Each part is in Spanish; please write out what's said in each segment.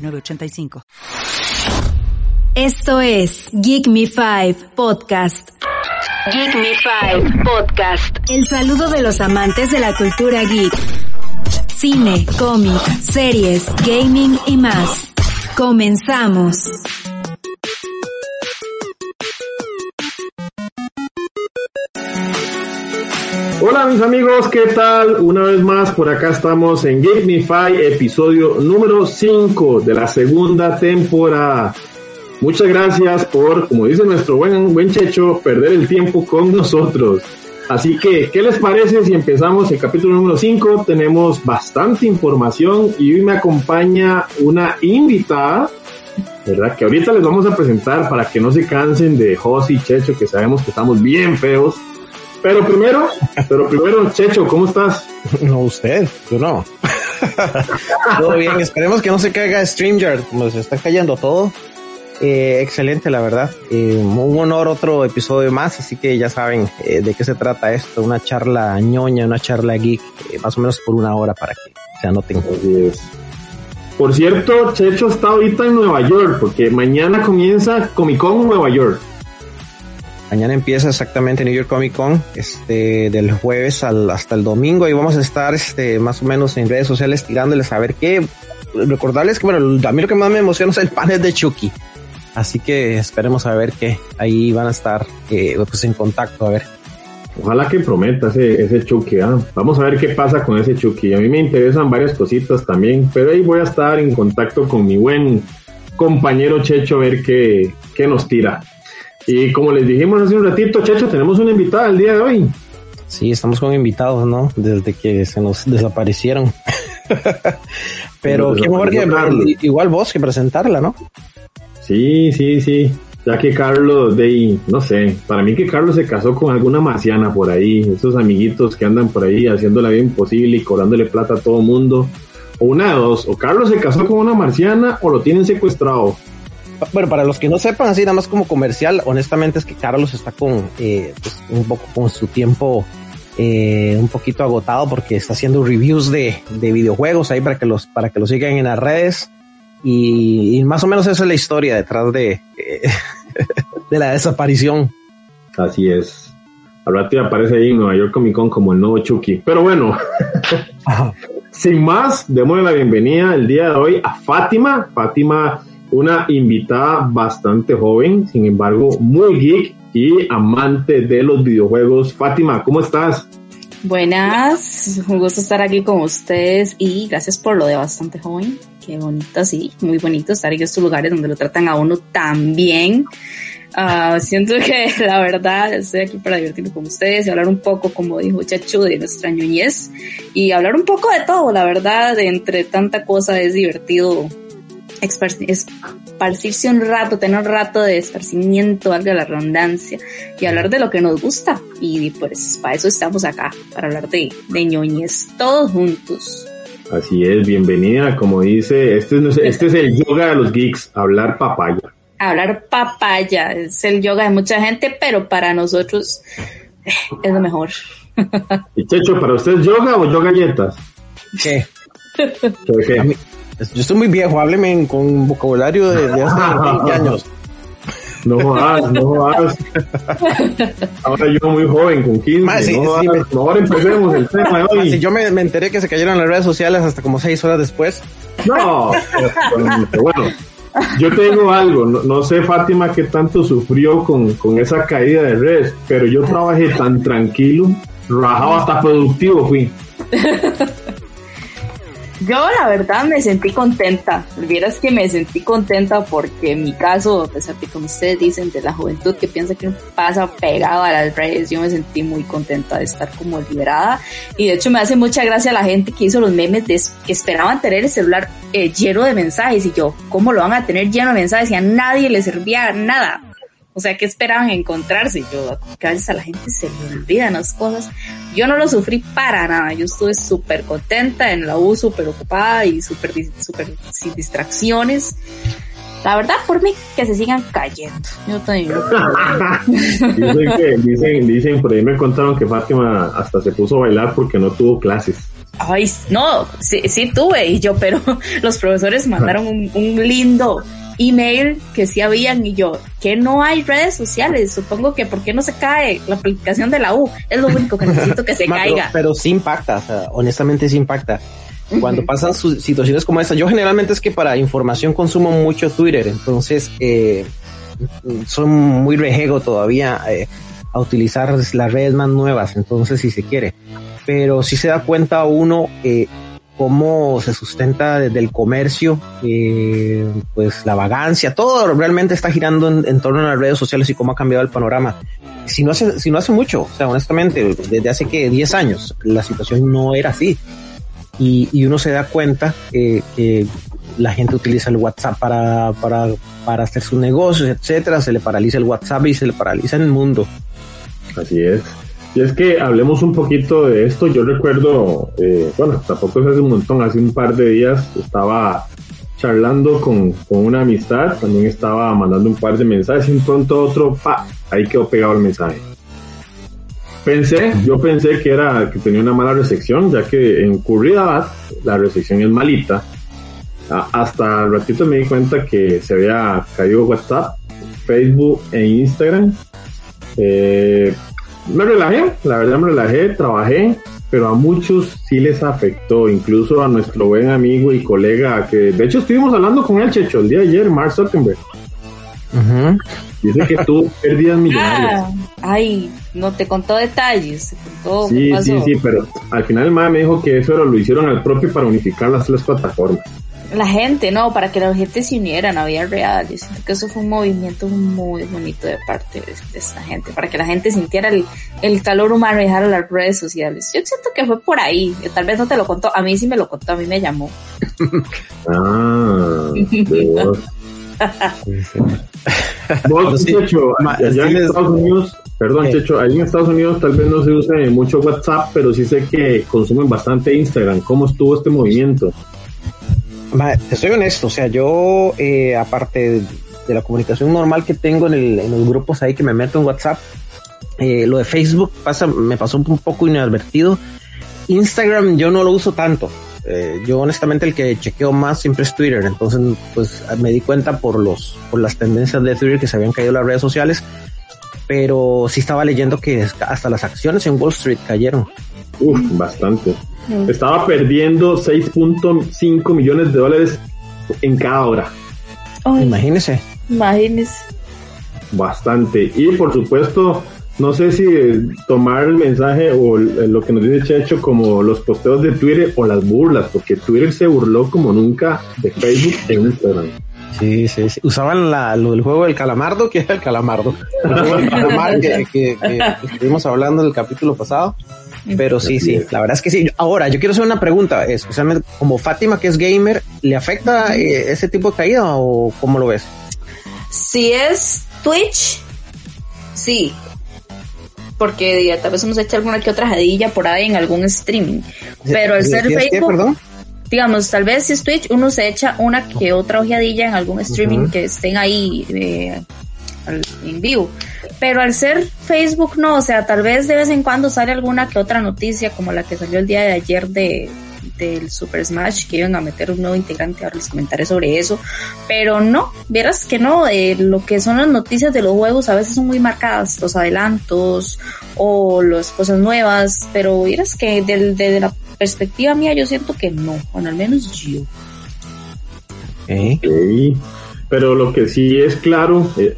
906985. Esto es Geek Me 5 Podcast. Geek Me 5 Podcast. El saludo de los amantes de la cultura geek. Cine, cómic, series, gaming y más. Comenzamos. Hola mis amigos, ¿qué tal? Una vez más por acá estamos en Gamify, episodio número 5 de la segunda temporada. Muchas gracias por, como dice nuestro buen, buen Checho, perder el tiempo con nosotros. Así que, ¿qué les parece si empezamos el capítulo número 5? Tenemos bastante información y hoy me acompaña una invitada, ¿verdad? Que ahorita les vamos a presentar para que no se cansen de Josi y Checho, que sabemos que estamos bien feos. Pero primero, pero primero, Checho, ¿cómo estás? No, usted, yo no. todo bien, esperemos que no se caiga StreamYard, se está cayendo todo. Eh, excelente, la verdad. Eh, un honor otro episodio más, así que ya saben eh, de qué se trata esto. Una charla ñoña, una charla geek, eh, más o menos por una hora para que se anoten. Así es. Por cierto, Checho está ahorita en Nueva York, porque mañana comienza Comic Con Nueva York. Mañana empieza exactamente New York Comic Con, este, del jueves al, hasta el domingo y vamos a estar, este, más o menos en redes sociales tirándoles a ver qué. Recordarles que, bueno, a mí lo que más me emociona es el panel de Chucky. Así que esperemos a ver que ahí van a estar, eh, pues en contacto, a ver. Ojalá que prometa ese, ese Chucky, ¿ah? Vamos a ver qué pasa con ese Chucky. A mí me interesan varias cositas también, pero ahí voy a estar en contacto con mi buen compañero Checho a ver qué, qué nos tira. Y como les dijimos hace un ratito, Checho, tenemos una invitada el día de hoy. Sí, estamos con invitados, ¿no? Desde que se nos desaparecieron. Pero qué mejor que igual vos que presentarla, ¿no? Sí, sí, sí. Ya que Carlos, de no sé, para mí que Carlos se casó con alguna marciana por ahí, esos amiguitos que andan por ahí haciendo la vida imposible y cobrándole plata a todo mundo. O una de dos, o Carlos se casó con una marciana o lo tienen secuestrado. Bueno, para los que no sepan, así nada más como comercial, honestamente es que Carlos está con eh, pues, un poco con su tiempo eh, un poquito agotado porque está haciendo reviews de, de videojuegos ahí para que los para que lo sigan en las redes y, y más o menos esa es la historia detrás de eh, de la desaparición. Así es. Al rato aparece ahí en Nueva York Comic Con como el nuevo Chucky. Pero bueno, sin más, démosle la bienvenida el día de hoy a Fátima. Fátima, una invitada bastante joven, sin embargo, muy geek y amante de los videojuegos. Fátima, ¿cómo estás? Buenas, un gusto estar aquí con ustedes y gracias por lo de bastante joven. Qué bonito, sí, muy bonito estar en estos lugares donde lo tratan a uno tan bien. Ah, siento que la verdad estoy aquí para divertirme con ustedes y hablar un poco, como dijo Chacho, de nuestra ñoñez y hablar un poco de todo, la verdad, entre tanta cosa es divertido esparcirse un rato, tener un rato de esparcimiento, valga la redundancia, y hablar de lo que nos gusta. Y pues para eso estamos acá, para hablar de, de ñoñez, todos juntos. Así es, bienvenida. Como dice, este es, este es el yoga de los geeks, hablar papaya. Hablar papaya, es el yoga de mucha gente, pero para nosotros eh, es lo mejor. Y Checho, ¿para usted es yoga o yoga galletas? ¿Qué? ¿Qué, qué? A mí- yo estoy muy viejo, hábleme con vocabulario de, de hace 20 años. No jodas, no jodas. Ahora yo muy joven, con 15. Ma, sí, no sí, jodas. me- Ahora empecemos el tema de hoy. Si yo me, me enteré que se cayeron las redes sociales hasta como seis horas después. No, bueno, yo te digo algo, no, no sé Fátima qué tanto sufrió con, con esa caída de redes, pero yo trabajé tan tranquilo, rajado hasta productivo fui. Yo la verdad me sentí contenta. Vieras que me sentí contenta porque en mi caso, a pesar de como ustedes dicen, de la juventud que piensa que pasa pegado a las redes, yo me sentí muy contenta de estar como liberada. Y de hecho me hace mucha gracia la gente que hizo los memes de que esperaban tener el celular eh, lleno de mensajes. Y yo, ¿cómo lo van a tener lleno de mensajes? Y a nadie le servía nada. O sea, ¿qué esperaban encontrarse? Yo, gracias a la gente se le olvidan las cosas. Yo no lo sufrí para nada. Yo estuve súper contenta en la U, súper ocupada y súper, súper sin distracciones. La verdad, por mí, que se sigan cayendo. Yo también. dicen, que, dicen, dicen, por ahí me contaron que Fátima hasta se puso a bailar porque no tuvo clases. Ay, no, sí, sí tuve, y yo, pero los profesores mandaron un, un lindo email que sí habían y yo, que no hay redes sociales, supongo que ¿por qué no se cae la aplicación de la U? Es lo único que necesito que se caiga. Pero, sí impacta, o sea, honestamente sí impacta. Cuando pasan situaciones como esta, yo generalmente es que para información consumo mucho Twitter, entonces eh, soy muy rejego todavía eh, a utilizar las redes más nuevas, entonces si se quiere. Pero si se da cuenta uno, eh, cómo se sustenta desde el comercio, eh, pues la vagancia, todo realmente está girando en, torno a las redes sociales y cómo ha cambiado el panorama. Si no hace, si no hace mucho, o sea, honestamente, desde hace que 10 años, la situación no era así. Y, y uno se da cuenta eh, que la gente utiliza el WhatsApp para, para, para hacer sus negocios, etcétera, se le paraliza el WhatsApp y se le paraliza en el mundo. Así es. Y es que hablemos un poquito de esto. Yo recuerdo, eh, bueno, tampoco es hace un montón, hace un par de días estaba charlando con, con, una amistad, también estaba mandando un par de mensajes y un pronto otro, pa, ahí quedó pegado el mensaje. Pensé, yo pensé que era que tenía una mala recepción, ya que en Curridad la recepción es malita. hasta el ratito me di cuenta que se había caído WhatsApp, Facebook e Instagram. Eh, me relajé, la verdad me relajé, trabajé, pero a muchos sí les afectó, incluso a nuestro buen amigo y colega, que de hecho estuvimos hablando con él, Checho, el día de ayer, Mark Zuckerberg. Dice que tuvo pérdidas millonarias. Ah, ay, no te contó detalles. sí, sí, sí, pero al final el MAE me dijo que eso lo hicieron al propio para unificar las tres plataformas la gente, no, para que la gente se uniera, no había real. Yo siento que eso fue un movimiento muy bonito de parte de, esta gente, para que la gente sintiera el, el, calor humano y dejara las redes sociales. Yo siento que fue por ahí, tal vez no te lo contó, a mí sí me lo contó, a mí me llamó. ah, Vos, Checho, allá en Estados Unidos, perdón, Checho, allí en Estados Unidos tal vez no se use mucho WhatsApp, pero sí sé que consumen bastante Instagram. ¿Cómo estuvo este movimiento? Te soy honesto, o sea, yo, eh, aparte de, la comunicación normal que tengo en, el, en los grupos ahí que me meto en WhatsApp, eh, lo de Facebook pasa, me pasó un poco inadvertido. Instagram yo no lo uso tanto. Eh, yo honestamente el que chequeo más siempre es Twitter. Entonces, pues me di cuenta por los, por las tendencias de Twitter que se habían caído las redes sociales. Pero sí estaba leyendo que hasta las acciones en Wall Street cayeron. Uf, bastante. Estaba perdiendo 6.5 millones de dólares en cada hora. imagínese. Imagínese. Bastante. Y por supuesto, no sé si tomar el mensaje o lo que nos dice Checho como los posteos de Twitter o las burlas, porque Twitter se burló como nunca de Facebook en Instagram. Sí, sí, sí. Usaban la, lo del juego del calamardo, que era el calamardo. El juego del calamar que, que, que estuvimos hablando en el capítulo pasado. Pero sí, sí, la verdad es que sí. Ahora, yo quiero hacer una pregunta, especialmente como Fátima, que es gamer, ¿le afecta eh, ese tipo de caída o cómo lo ves? Si es Twitch, sí. Porque tal vez uno se echa alguna que otra jadilla por ahí en algún streaming. Pero al ser Facebook, digamos, tal vez si es Twitch, uno se echa una que otra ojeadilla en algún streaming que estén ahí eh, en vivo. Pero al ser Facebook no, o sea, tal vez de vez en cuando sale alguna que otra noticia, como la que salió el día de ayer de del Super Smash que iban a meter un nuevo integrante, ahora les comentaré sobre eso, pero no, verás que no, eh, lo que son las noticias de los juegos a veces son muy marcadas, los adelantos o las cosas nuevas, pero verás que desde la perspectiva mía yo siento que no, bueno, al menos yo. Pero lo que sí es claro, eh,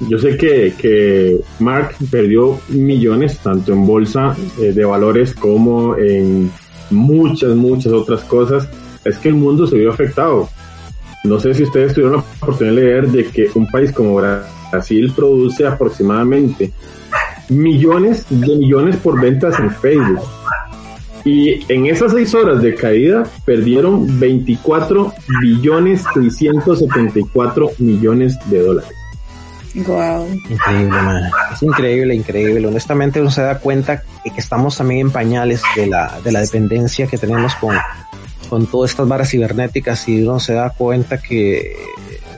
yo sé que, que, Mark perdió millones, tanto en bolsa eh, de valores como en muchas, muchas otras cosas. es que el mundo se vio afectado. No sé si ustedes tuvieron la oportunidad de leer de que un país como Brasil produce aproximadamente millones de millones por ventas en Facebook. Y en esas seis horas de caída perdieron 24 billones 674 millones de dólares. Wow. Increíble, Es increíble, increíble. Honestamente uno se da cuenta que estamos también en pañales de la, de la dependencia que tenemos con, con todas estas barras cibernéticas y uno se da cuenta que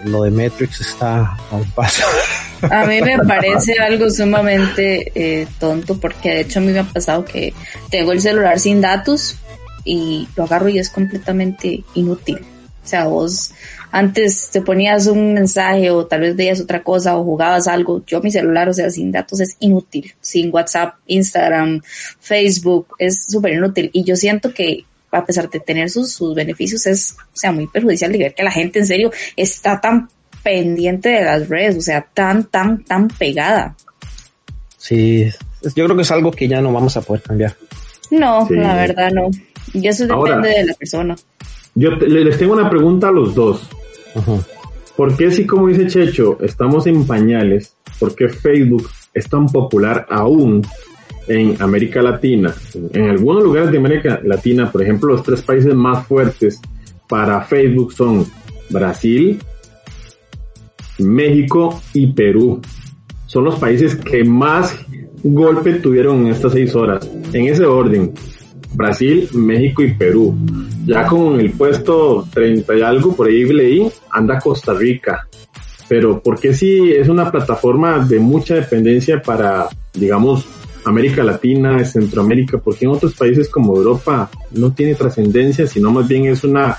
lo de Matrix está a un paso. A mí me parece algo sumamente eh, tonto porque de hecho a mí me ha pasado que tengo el celular sin datos y lo agarro y es completamente inútil. O sea, vos antes te ponías un mensaje o tal vez veías otra cosa o jugabas algo. Yo mi celular, o sea, sin datos es inútil. Sin WhatsApp, Instagram, Facebook, es súper inútil. Y yo siento que a pesar de tener sus, sus beneficios, es, o sea, muy perjudicial de ver que la gente en serio está tan pendiente de las redes, o sea, tan, tan, tan pegada. Sí, yo creo que es algo que ya no vamos a poder cambiar. No, la verdad no. Y eso depende de la persona. Yo les tengo una pregunta a los dos. ¿Por qué si, como dice Checho, estamos en pañales? ¿Por qué Facebook es tan popular aún en América Latina? En algunos lugares de América Latina, por ejemplo, los tres países más fuertes para Facebook son Brasil, México y Perú. Son los países que más golpe tuvieron en estas seis horas. En ese orden, Brasil, México y Perú. Ya con el puesto 30 y algo, por ahí leí, anda Costa Rica. Pero porque si es una plataforma de mucha dependencia para, digamos, América Latina, Centroamérica, porque en otros países como Europa no tiene trascendencia, sino más bien es una,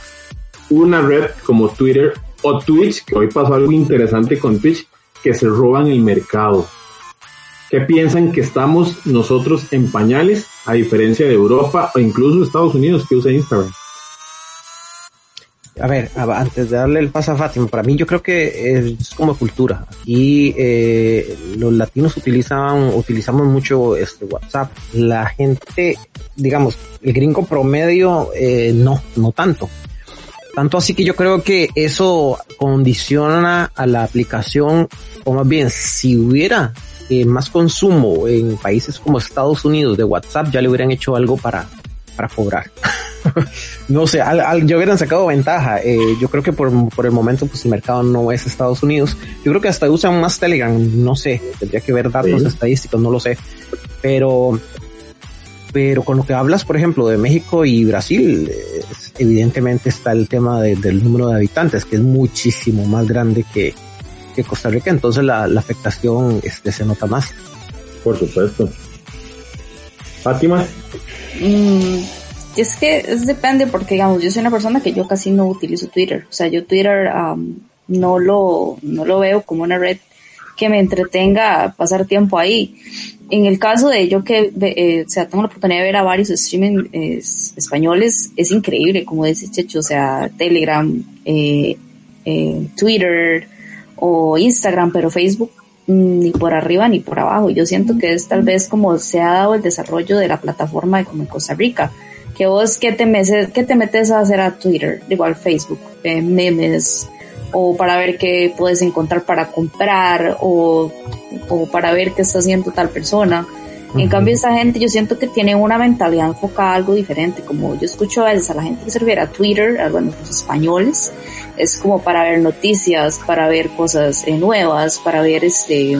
una red como Twitter o Twitch, que hoy pasó algo interesante con Twitch, que se roban el mercado. ¿Qué piensan que estamos nosotros en pañales, a diferencia de Europa o incluso Estados Unidos que usa Instagram? A ver, antes de darle el paso a Fátima, para mí yo creo que es como cultura. Aquí eh, los latinos utilizan, utilizamos mucho este WhatsApp. La gente, digamos, el gringo promedio, eh, no, no tanto. Tanto así que yo creo que eso condiciona a la aplicación, o más bien, si hubiera eh, más consumo en países como Estados Unidos de WhatsApp, ya le hubieran hecho algo para, para cobrar. no sé, al, al, yo hubieran sacado ventaja. Eh, yo creo que por, por el momento, pues el mercado no es Estados Unidos. Yo creo que hasta usan más Telegram, no sé, tendría que ver datos estadísticos, no lo sé. Pero, pero con lo que hablas, por ejemplo, de México y Brasil, evidentemente está el tema del número de habitantes, que es muchísimo más grande que, que Costa Rica, entonces la, la afectación este, se nota más. Por supuesto. Fátima. Mm, es que es depende porque digamos yo soy una persona que yo casi no utilizo Twitter, o sea yo Twitter um, no lo no lo veo como una red que me entretenga pasar tiempo ahí. En el caso de yo que eh, o sea, tengo la oportunidad de ver a varios streaming españoles, es increíble, como dice Checho, o sea, Telegram, eh, eh, Twitter o Instagram, pero Facebook mm, ni por arriba ni por abajo. Yo siento que es tal vez como se ha dado el desarrollo de la plataforma de como en Costa Rica, que vos que te metes, que te metes a hacer a Twitter, igual Facebook, memes, o para ver qué puedes encontrar para comprar o, o para ver qué está haciendo tal persona. En cambio, esa gente yo siento que tiene una mentalidad enfocada a algo diferente. Como yo escucho a veces a la gente que se refiere a Twitter, a bueno, los españoles, es como para ver noticias, para ver cosas eh, nuevas, para ver este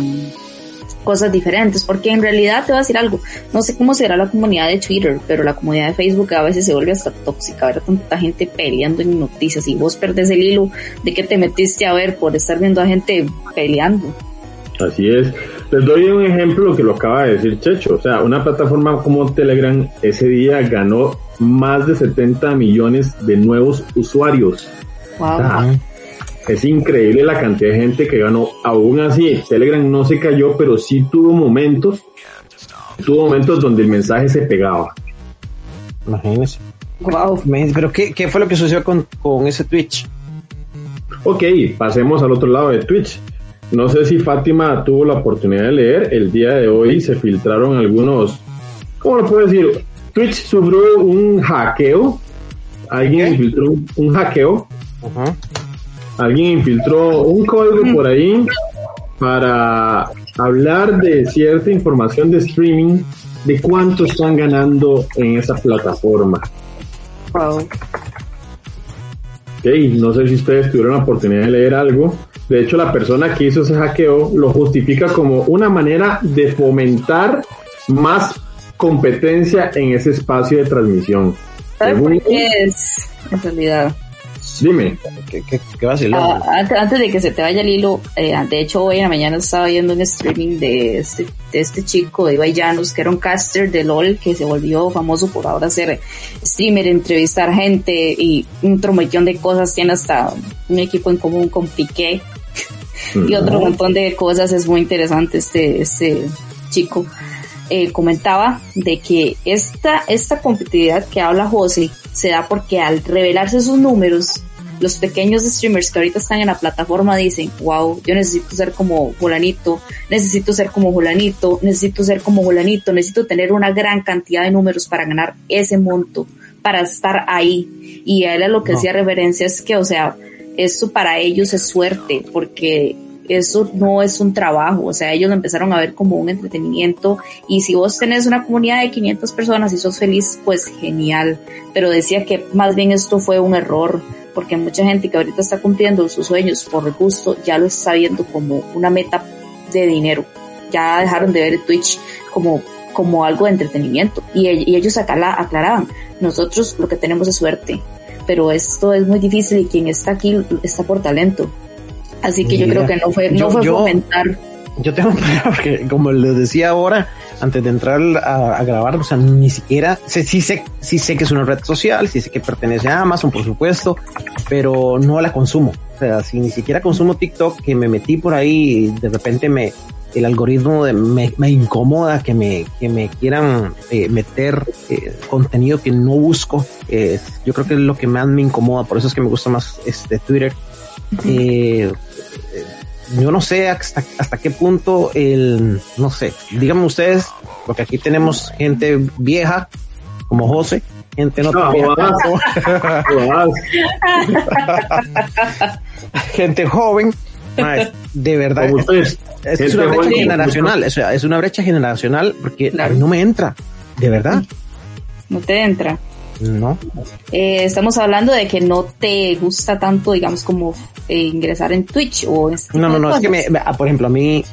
cosas diferentes, porque en realidad te voy a decir algo, no sé cómo será la comunidad de Twitter, pero la comunidad de Facebook a veces se vuelve hasta tóxica, ver tanta gente peleando en noticias y vos perdés el hilo de que te metiste a ver por estar viendo a gente peleando. Así es. Les doy un ejemplo que lo acaba de decir Checho. O sea, una plataforma como Telegram ese día ganó más de 70 millones de nuevos usuarios. Wow es increíble la cantidad de gente que ganó. Aún así, Telegram no se cayó, pero sí tuvo momentos, tuvo momentos donde el mensaje se pegaba. Imagínese. Wow. Pero ¿qué, ¿qué, fue lo que sucedió con, con ese Twitch? Ok, pasemos al otro lado de Twitch. No sé si Fátima tuvo la oportunidad de leer. El día de hoy se filtraron algunos. ¿Cómo lo puedo decir? Twitch sufrió un hackeo alguien infiltró un, hackeo, alguien infiltró un código por ahí para hablar de cierta información de streaming de cuánto están ganando en esa plataforma. Wow. no sé si ustedes tuvieron la oportunidad de leer algo. De hecho, la persona que hizo ese hackeo lo justifica como una manera de fomentar más competencia en ese espacio de transmisión. ¿Sabes por qué es, en realidad? Dime. ¿Qué, qué, qué ah, antes, de que se te vaya el hilo, eh, de hecho hoy en la mañana estaba viendo un streaming de este, de este chico de Ibai Llanos, que era un caster de LOL, que se volvió famoso por ahora ser streamer, entrevistar gente y un tromellón de cosas. Tiene hasta un equipo en común con Piqué y otro montón de cosas. Es muy interesante este, este chico. Eh, comentaba de que esta, esta competitividad que habla José se da porque al revelarse sus números, los pequeños streamers que ahorita están en la plataforma dicen, wow, yo necesito ser como Jolanito, necesito ser como Jolanito, necesito ser como Jolanito, necesito tener una gran cantidad de números para ganar ese monto, para estar ahí. Y a él a lo que hacía referencia es que, o sea, esto para ellos es suerte, porque eso no es un trabajo, o sea, ellos lo empezaron a ver como un entretenimiento y si vos tenés una comunidad de 500 personas y sos feliz, pues genial, pero decía que más bien esto fue un error, porque mucha gente que ahorita está cumpliendo sus sueños por gusto ya lo está viendo como una meta de dinero, ya dejaron de ver Twitch como como algo de entretenimiento y, y ellos acá la aclaraban, nosotros lo que tenemos es suerte, pero esto es muy difícil y quien está aquí está por talento. Así que yo creo que no fue, no fue fomentar. Yo tengo porque como les decía ahora, antes de entrar a, grabar, o sea, ni siquiera sé, sí sé, sí sé que es una red social, sí sé que pertenece a Amazon, por supuesto, pero no la consumo. O sea, si ni siquiera consumo TikTok, que me metí por ahí y de repente me, el algoritmo de, me, me, incomoda que me, que me quieran eh, meter eh, contenido que no busco. yo creo que es lo que más me incomoda, por eso es que me gusta más este Twitter. Eh, yo no sé hasta, hasta qué punto el, no sé, díganme ustedes, porque aquí tenemos gente vieja, como José, gente no, gente joven, de verdad, es, una brecha generacional, es una brecha generacional porque no me entra, de verdad. No te entra. No. Eh, estamos hablando de que no te gusta tanto, digamos, como eh, ingresar en Twitch o este No, no, no, es que me, ah, por ejemplo, a mí,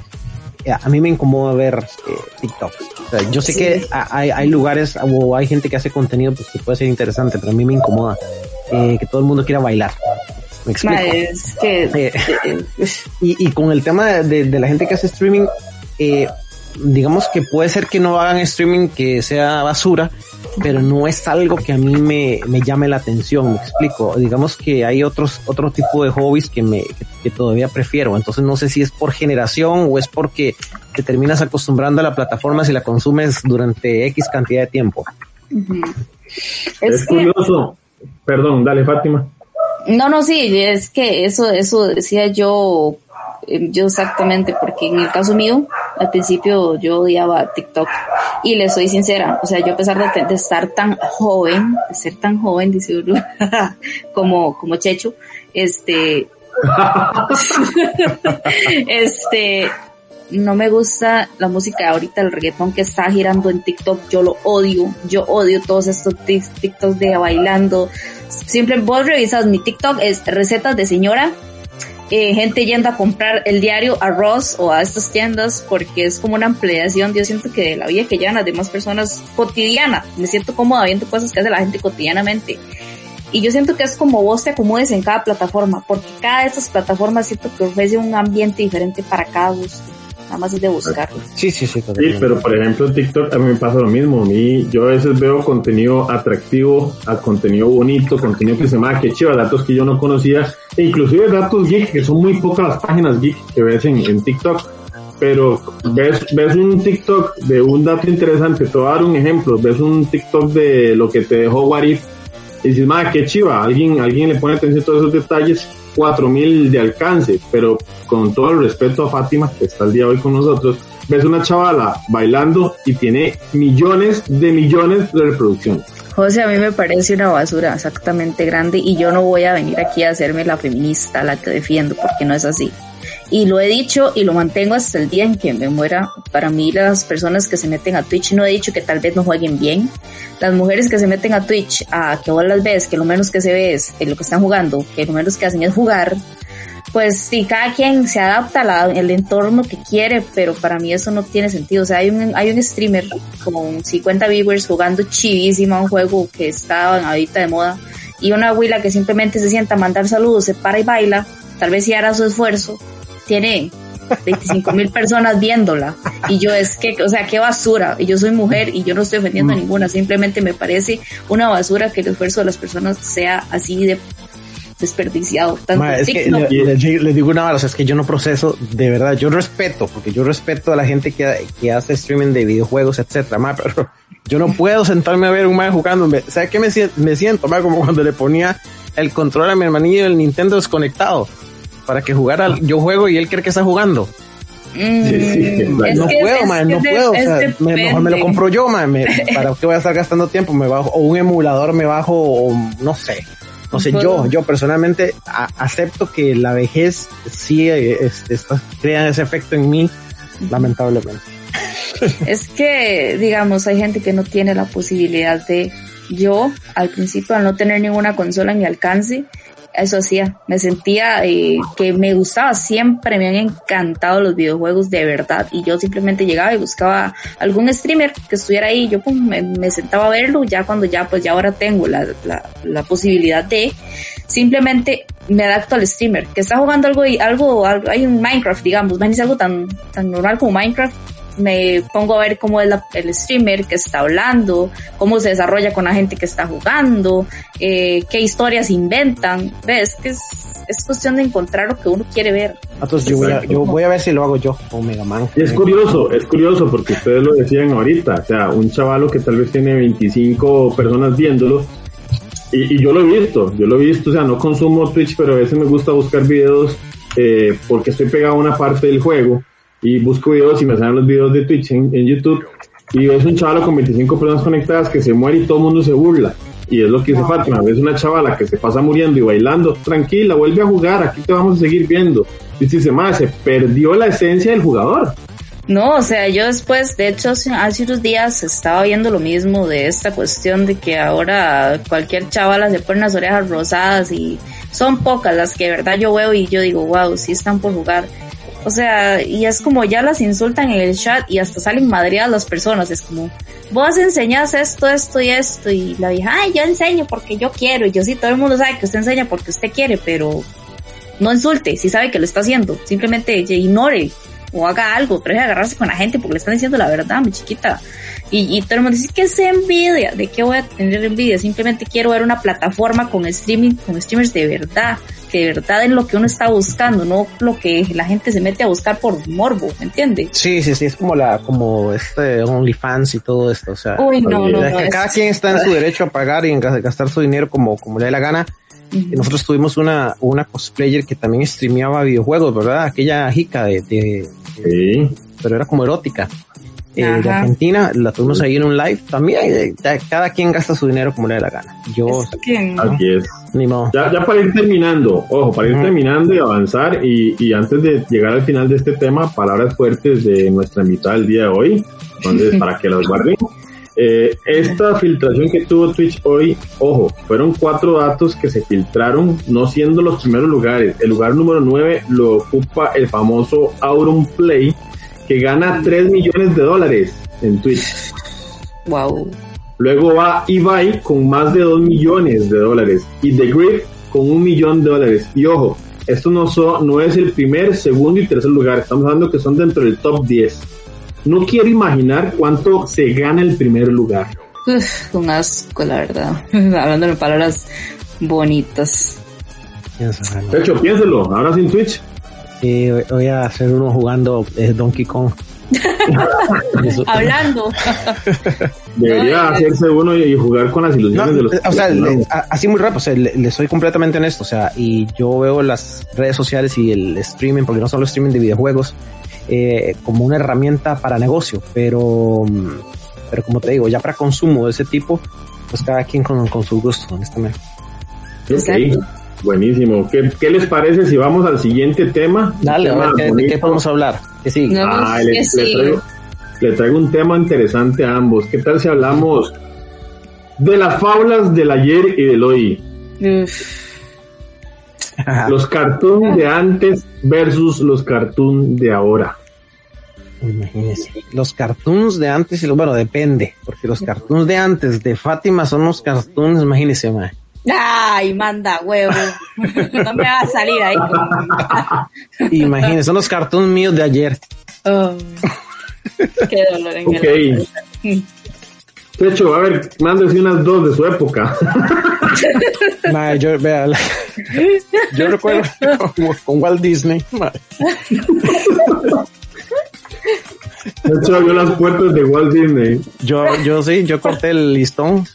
a mí me incomoda ver eh, TikTok. yo sé que hay, hay, lugares o hay gente que hace contenido pues, que puede ser interesante, pero a mí me incomoda que todo el mundo quiera bailar. ¿Me explico? Es que, y, y, con el tema de, de, la gente que hace streaming, digamos que puede ser que no hagan streaming que sea basura, pero no es algo que a mí me, me llame la atención, me explico. Digamos que hay otros, otro tipo de hobbies que me, que, todavía prefiero. Entonces no sé si es por generación o es porque te terminas acostumbrando a la plataforma si la consumes durante X cantidad de tiempo. Es, curioso. Perdón, dale Fátima. No, no, sí, es que eso, eso decía yo yo exactamente, porque en el caso mío, al principio yo odiaba TikTok y le soy sincera, o sea, yo a pesar de, estar tan joven, de ser tan joven, dice como, como Checho, este, este, no me gusta la música ahorita, el reggaetón que está girando en TikTok, yo lo odio, yo odio todos estos TikToks de bailando. Siempre vos revisas mi TikTok, es recetas de señora eh, gente yendo a comprar el diario a Ross o a estas tiendas porque es como una ampliación, yo siento que la vida que llevan las demás personas cotidiana, me siento cómoda viendo cosas que hace la gente cotidianamente. Y yo siento que es como vos te acomodes en cada plataforma, porque cada de estas plataformas siento que ofrece un ambiente diferente para cada gusto nada más es de buscar. Sí, sí, sí. Sí, pero por ejemplo en TikTok a mí me pasa lo mismo. A mí, yo a veces veo contenido atractivo, a contenido bonito, contenido que se llama que chiva, datos que yo no conocía, e inclusive datos geek, que son muy pocas las páginas geek que ves en, en TikTok. Pero ves, ves un TikTok de un dato interesante, te voy a dar un ejemplo, ves un TikTok de lo que te dejó Warif y dices, madre, qué chiva, alguien, alguien le pone atención a todos esos detalles 4000 de alcance, pero con todo el respeto a Fátima, que está el día de hoy con nosotros, ves una chavala bailando y tiene millones de millones de reproducciones. José, a mí me parece una basura exactamente grande y yo no voy a venir aquí a hacerme la feminista, la que defiendo, porque no es así. Y lo he dicho y lo mantengo hasta el día en que me muera. Para mí las personas que se meten a Twitch, no he dicho que tal vez no jueguen bien. Las mujeres que se meten a Twitch, a que vos las ves, que lo menos que se ve es lo que están jugando, que lo menos que hacen es jugar, pues sí, cada quien se adapta al entorno que quiere, pero para mí eso no tiene sentido. O sea, hay un, hay un streamer con 50 viewers jugando chivísimo a un juego que está ahorita de moda y una abuela que simplemente se sienta a mandar saludos, se para y baila, tal vez si hará su esfuerzo, tiene 25 mil personas viéndola. Y yo es que, o sea, qué basura. Y yo soy mujer y yo no estoy ofendiendo a mm. ninguna. Simplemente me parece una basura que el esfuerzo de las personas sea así de desperdiciado. es que le, digo una vez, es que yo no proceso, de verdad, yo respeto, porque yo respeto a la gente que, que hace streaming de videojuegos, etcétera, pero yo no puedo sentarme a ver un man jugando. ¿Sabes qué me, me siento? Como cuando le ponía el control a mi hermanillo del Nintendo desconectado para que jugara. Yo juego y él cree que está jugando. Mm, no puedo, no puedo. O sea, mejor me lo compro yo, man. ¿Para qué voy a estar gastando tiempo? Me bajo, o un emulador me bajo, o no sé. No sé, yo, yo personalmente acepto que la vejez sí este, crea ese efecto en mí, lamentablemente. Es que, digamos, hay gente que no tiene la posibilidad de, yo al principio al no tener ninguna consola en mi alcance, eso hacía. Me sentía eh, que me gustaba siempre, me han encantado los videojuegos de verdad. Y yo simplemente llegaba y buscaba algún streamer que estuviera ahí. Yo pues, me, sentaba a verlo ya cuando ya, pues ya ahora tengo la, la, la posibilidad de simplemente me adapto al streamer que está jugando algo algo, algo hay un Minecraft, digamos, es algo tan, tan normal como Minecraft me pongo a ver cómo es el streamer que está hablando, cómo se desarrolla con la gente que está jugando, eh, qué historias inventan. ¿Ves? Que es, es, cuestión de encontrar lo que uno quiere ver. Entonces yo voy, a, yo voy a ver si lo hago yo o Mega Man. es curioso, es curioso porque ustedes lo decían ahorita, o sea, un chavalo que tal vez tiene 25 personas viéndolo, y, y, yo lo he visto, yo lo he visto, o sea, no consumo Twitch, pero a veces me gusta buscar videos eh, porque estoy pegado a una parte del juego y busco videos y me salen los videos de Twitch en, YouTube y ves un chaval con 25 personas conectadas que se muere y todo el mundo se burla. Y es lo que dice Fátima, ves una chavala que se pasa muriendo y bailando, tranquila, vuelve a jugar, aquí te vamos a seguir viendo. Y dice, más, se perdió la esencia del jugador. No, o sea, yo después, de hecho, hace unos días estaba viendo lo mismo de esta cuestión de que ahora cualquier chavala se pone las orejas rosadas y son pocas las que de verdad yo veo y yo digo, wow, sí están por jugar. O sea, y es como ya las insultan en el chat y hasta salen madreadas las personas. Es como, vos enseñás esto, esto y esto. Y la vieja, ay, yo enseño porque yo quiero. Y yo sí, todo el mundo sabe que usted enseña porque usted quiere, pero no insulte si sabe que lo está haciendo. Simplemente ignore o haga algo, pero de agarrarse con la gente porque le están diciendo la verdad, mi chiquita. Y, y todo el mundo dice que es envidia. ¿De qué voy a tener envidia? Simplemente quiero ver una plataforma con streaming, con streamers de verdad que de verdad es lo que uno está buscando, no lo que la gente se mete a buscar por morbo, ¿me entiendes? Sí, sí, sí, es como la, como este OnlyFans y todo esto, o sea, Uy, no, no, que cada quien está en su derecho a pagar y en gastar su dinero como, como le dé la gana. Y nosotros tuvimos una, una cosplayer que también streameaba videojuegos, ¿verdad? Aquella jica de, de, de sí. pero era como erótica eh, de Argentina, la tuvimos ahí en un live. También eh, cada quien gasta su dinero como le dé la gana. Yo, Aquí es. Ni modo. Ya, ya, para ir terminando, ojo, para ir terminando y avanzar, y, y, antes de llegar al final de este tema, palabras fuertes de nuestra invitada del día de hoy, entonces para que las guarden. Eh, esta filtración que tuvo Twitch hoy, ojo, fueron cuatro datos que se filtraron, no siendo los primeros lugares. El lugar número 9 lo ocupa el famoso Auron Play, que gana 3 millones de dólares en Twitch. Wow. Luego va Ibai con más de 2 millones de dólares y The Grip con un millón de dólares. Y ojo, esto no, no es el primer, segundo y tercer lugar, estamos hablando que son dentro del top 10. No quiero imaginar cuánto se gana el primer lugar. Uf, un asco, la verdad. Hablando de palabras bonitas. De hecho, piénselo, ahora sin Twitch Sí, voy a hacer uno jugando eh, Donkey Kong. Hablando. Debería hacerse uno y jugar con las ilusiones de los. O sea, así muy rápido, o sea, le, soy completamente honesto, o sea, y yo veo las redes sociales y el streaming, porque no solo streaming de videojuegos, eh, como una herramienta para negocio, pero, pero como te digo, ya para consumo de ese tipo, pues cada quien con, con su gusto, honestamente. Buenísimo. ¿Qué, ¿Qué, les parece si vamos al siguiente tema? Dale, a ver, ¿qué, ¿de qué podemos hablar? ¿Qué sigue? No, Ah, que le, traigo, le traigo un tema interesante a ambos. ¿Qué tal si hablamos de las faulas del ayer y del hoy? Uf, Los cartoons de antes versus los cartoons de ahora. Imagínense. Los cartoons de antes y los, bueno, depende, porque los cartoons de antes de Fátima son los cartoons, imagínense, mae. Ay, manda huevo. no me va a salir ahí. Imagínense, son los cartoons míos de ayer. Oh, qué dolor en Ok. el alma. Techo, a ver, mándese unas dos de su época. Mae, yo, vea, la- yo recuerdo con, con Walt Disney, mae. Techo abrió las puertas de Walt Disney. Yo, yo sí, yo corté el listón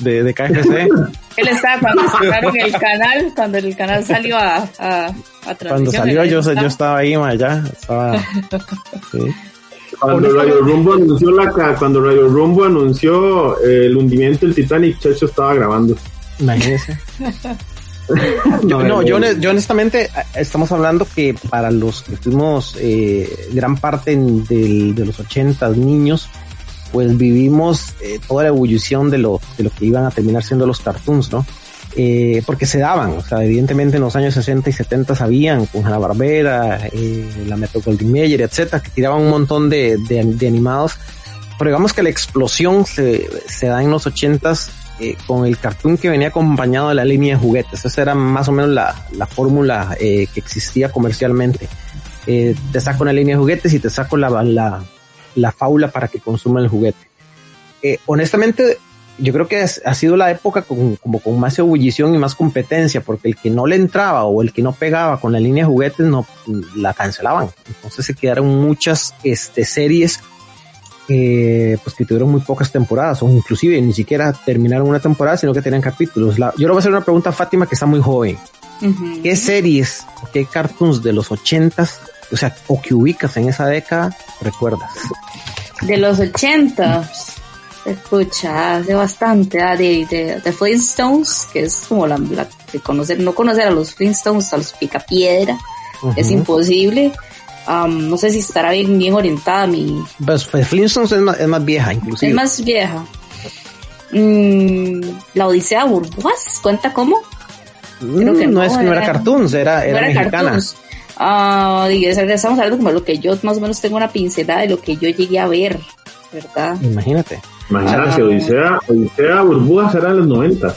de, de KFC Él estaba cuando cerraron el canal, cuando el canal salió a, a, a cuando salió yo, estaba. yo estaba ahí, mae, ya, estaba, sí. Cuando Radio Rumbo anunció la cuando Radio Rumbo anunció el hundimiento del Titanic, Checho estaba grabando. Imagínese. Yo, no, yo, yo honestamente eh, estamos hablando que para los que fuimos eh, gran parte en- del- de los 80 niños, pues vivimos eh, toda la ebullición de lo, de lo que iban a terminar siendo los cartoons, ¿no? Eh, porque se daban, o sea, evidentemente en los años 60 y 70 sabían con Hanna Barbera, eh, la Metro Goldwyn Mayer, etcétera, que tiraban un montón de, de, de animados, pero digamos que la explosión se, se da en los 80s eh, con el cartoon que venía acompañado de la línea de juguetes. Esa era más o menos la, la fórmula que existía comercialmente. Te saco una línea de juguetes y te saco la, la, la faula para que consuma el juguete. Eh, honestamente, yo creo que es- ha sido la época con, como con más ebullición y más competencia, porque el que no le entraba o el que no pegaba con la línea de juguetes no la cancelaban. Entonces se quedaron muchas este, series eh, pues que tuvieron muy pocas temporadas o inclusive ni siquiera terminaron una temporada, sino que tenían capítulos. La- yo le voy a hacer una pregunta a Fátima que está muy joven. ¿Qué series, qué cartoons de los ochentas, o sea, o que ubicas en esa década, recuerdas? De los 80. Escucha, hace bastante. Ah, de, de, de Flintstones, que es como la, la de conocer, no conocer a los Flintstones, a los Picapiedra, es Ujú. imposible. Am, no sé si estará bien, bien orientada mi. Pues, pues, Flintstones es más, es más vieja, inclusive. Es más vieja. Mm, la Odisea Burbujas, ¿cuenta cómo? creo que Mm, no, no, es que no era era- cartoons, era, era, era mexicana. cartoons. Ah, es- estamos hablando como lo que yo más o menos tengo una pincelada de lo que yo llegué a ver, ¿verdad? Imagínate. Imagínate, Ah. Odisea, Odisea Burbujas era de los 90.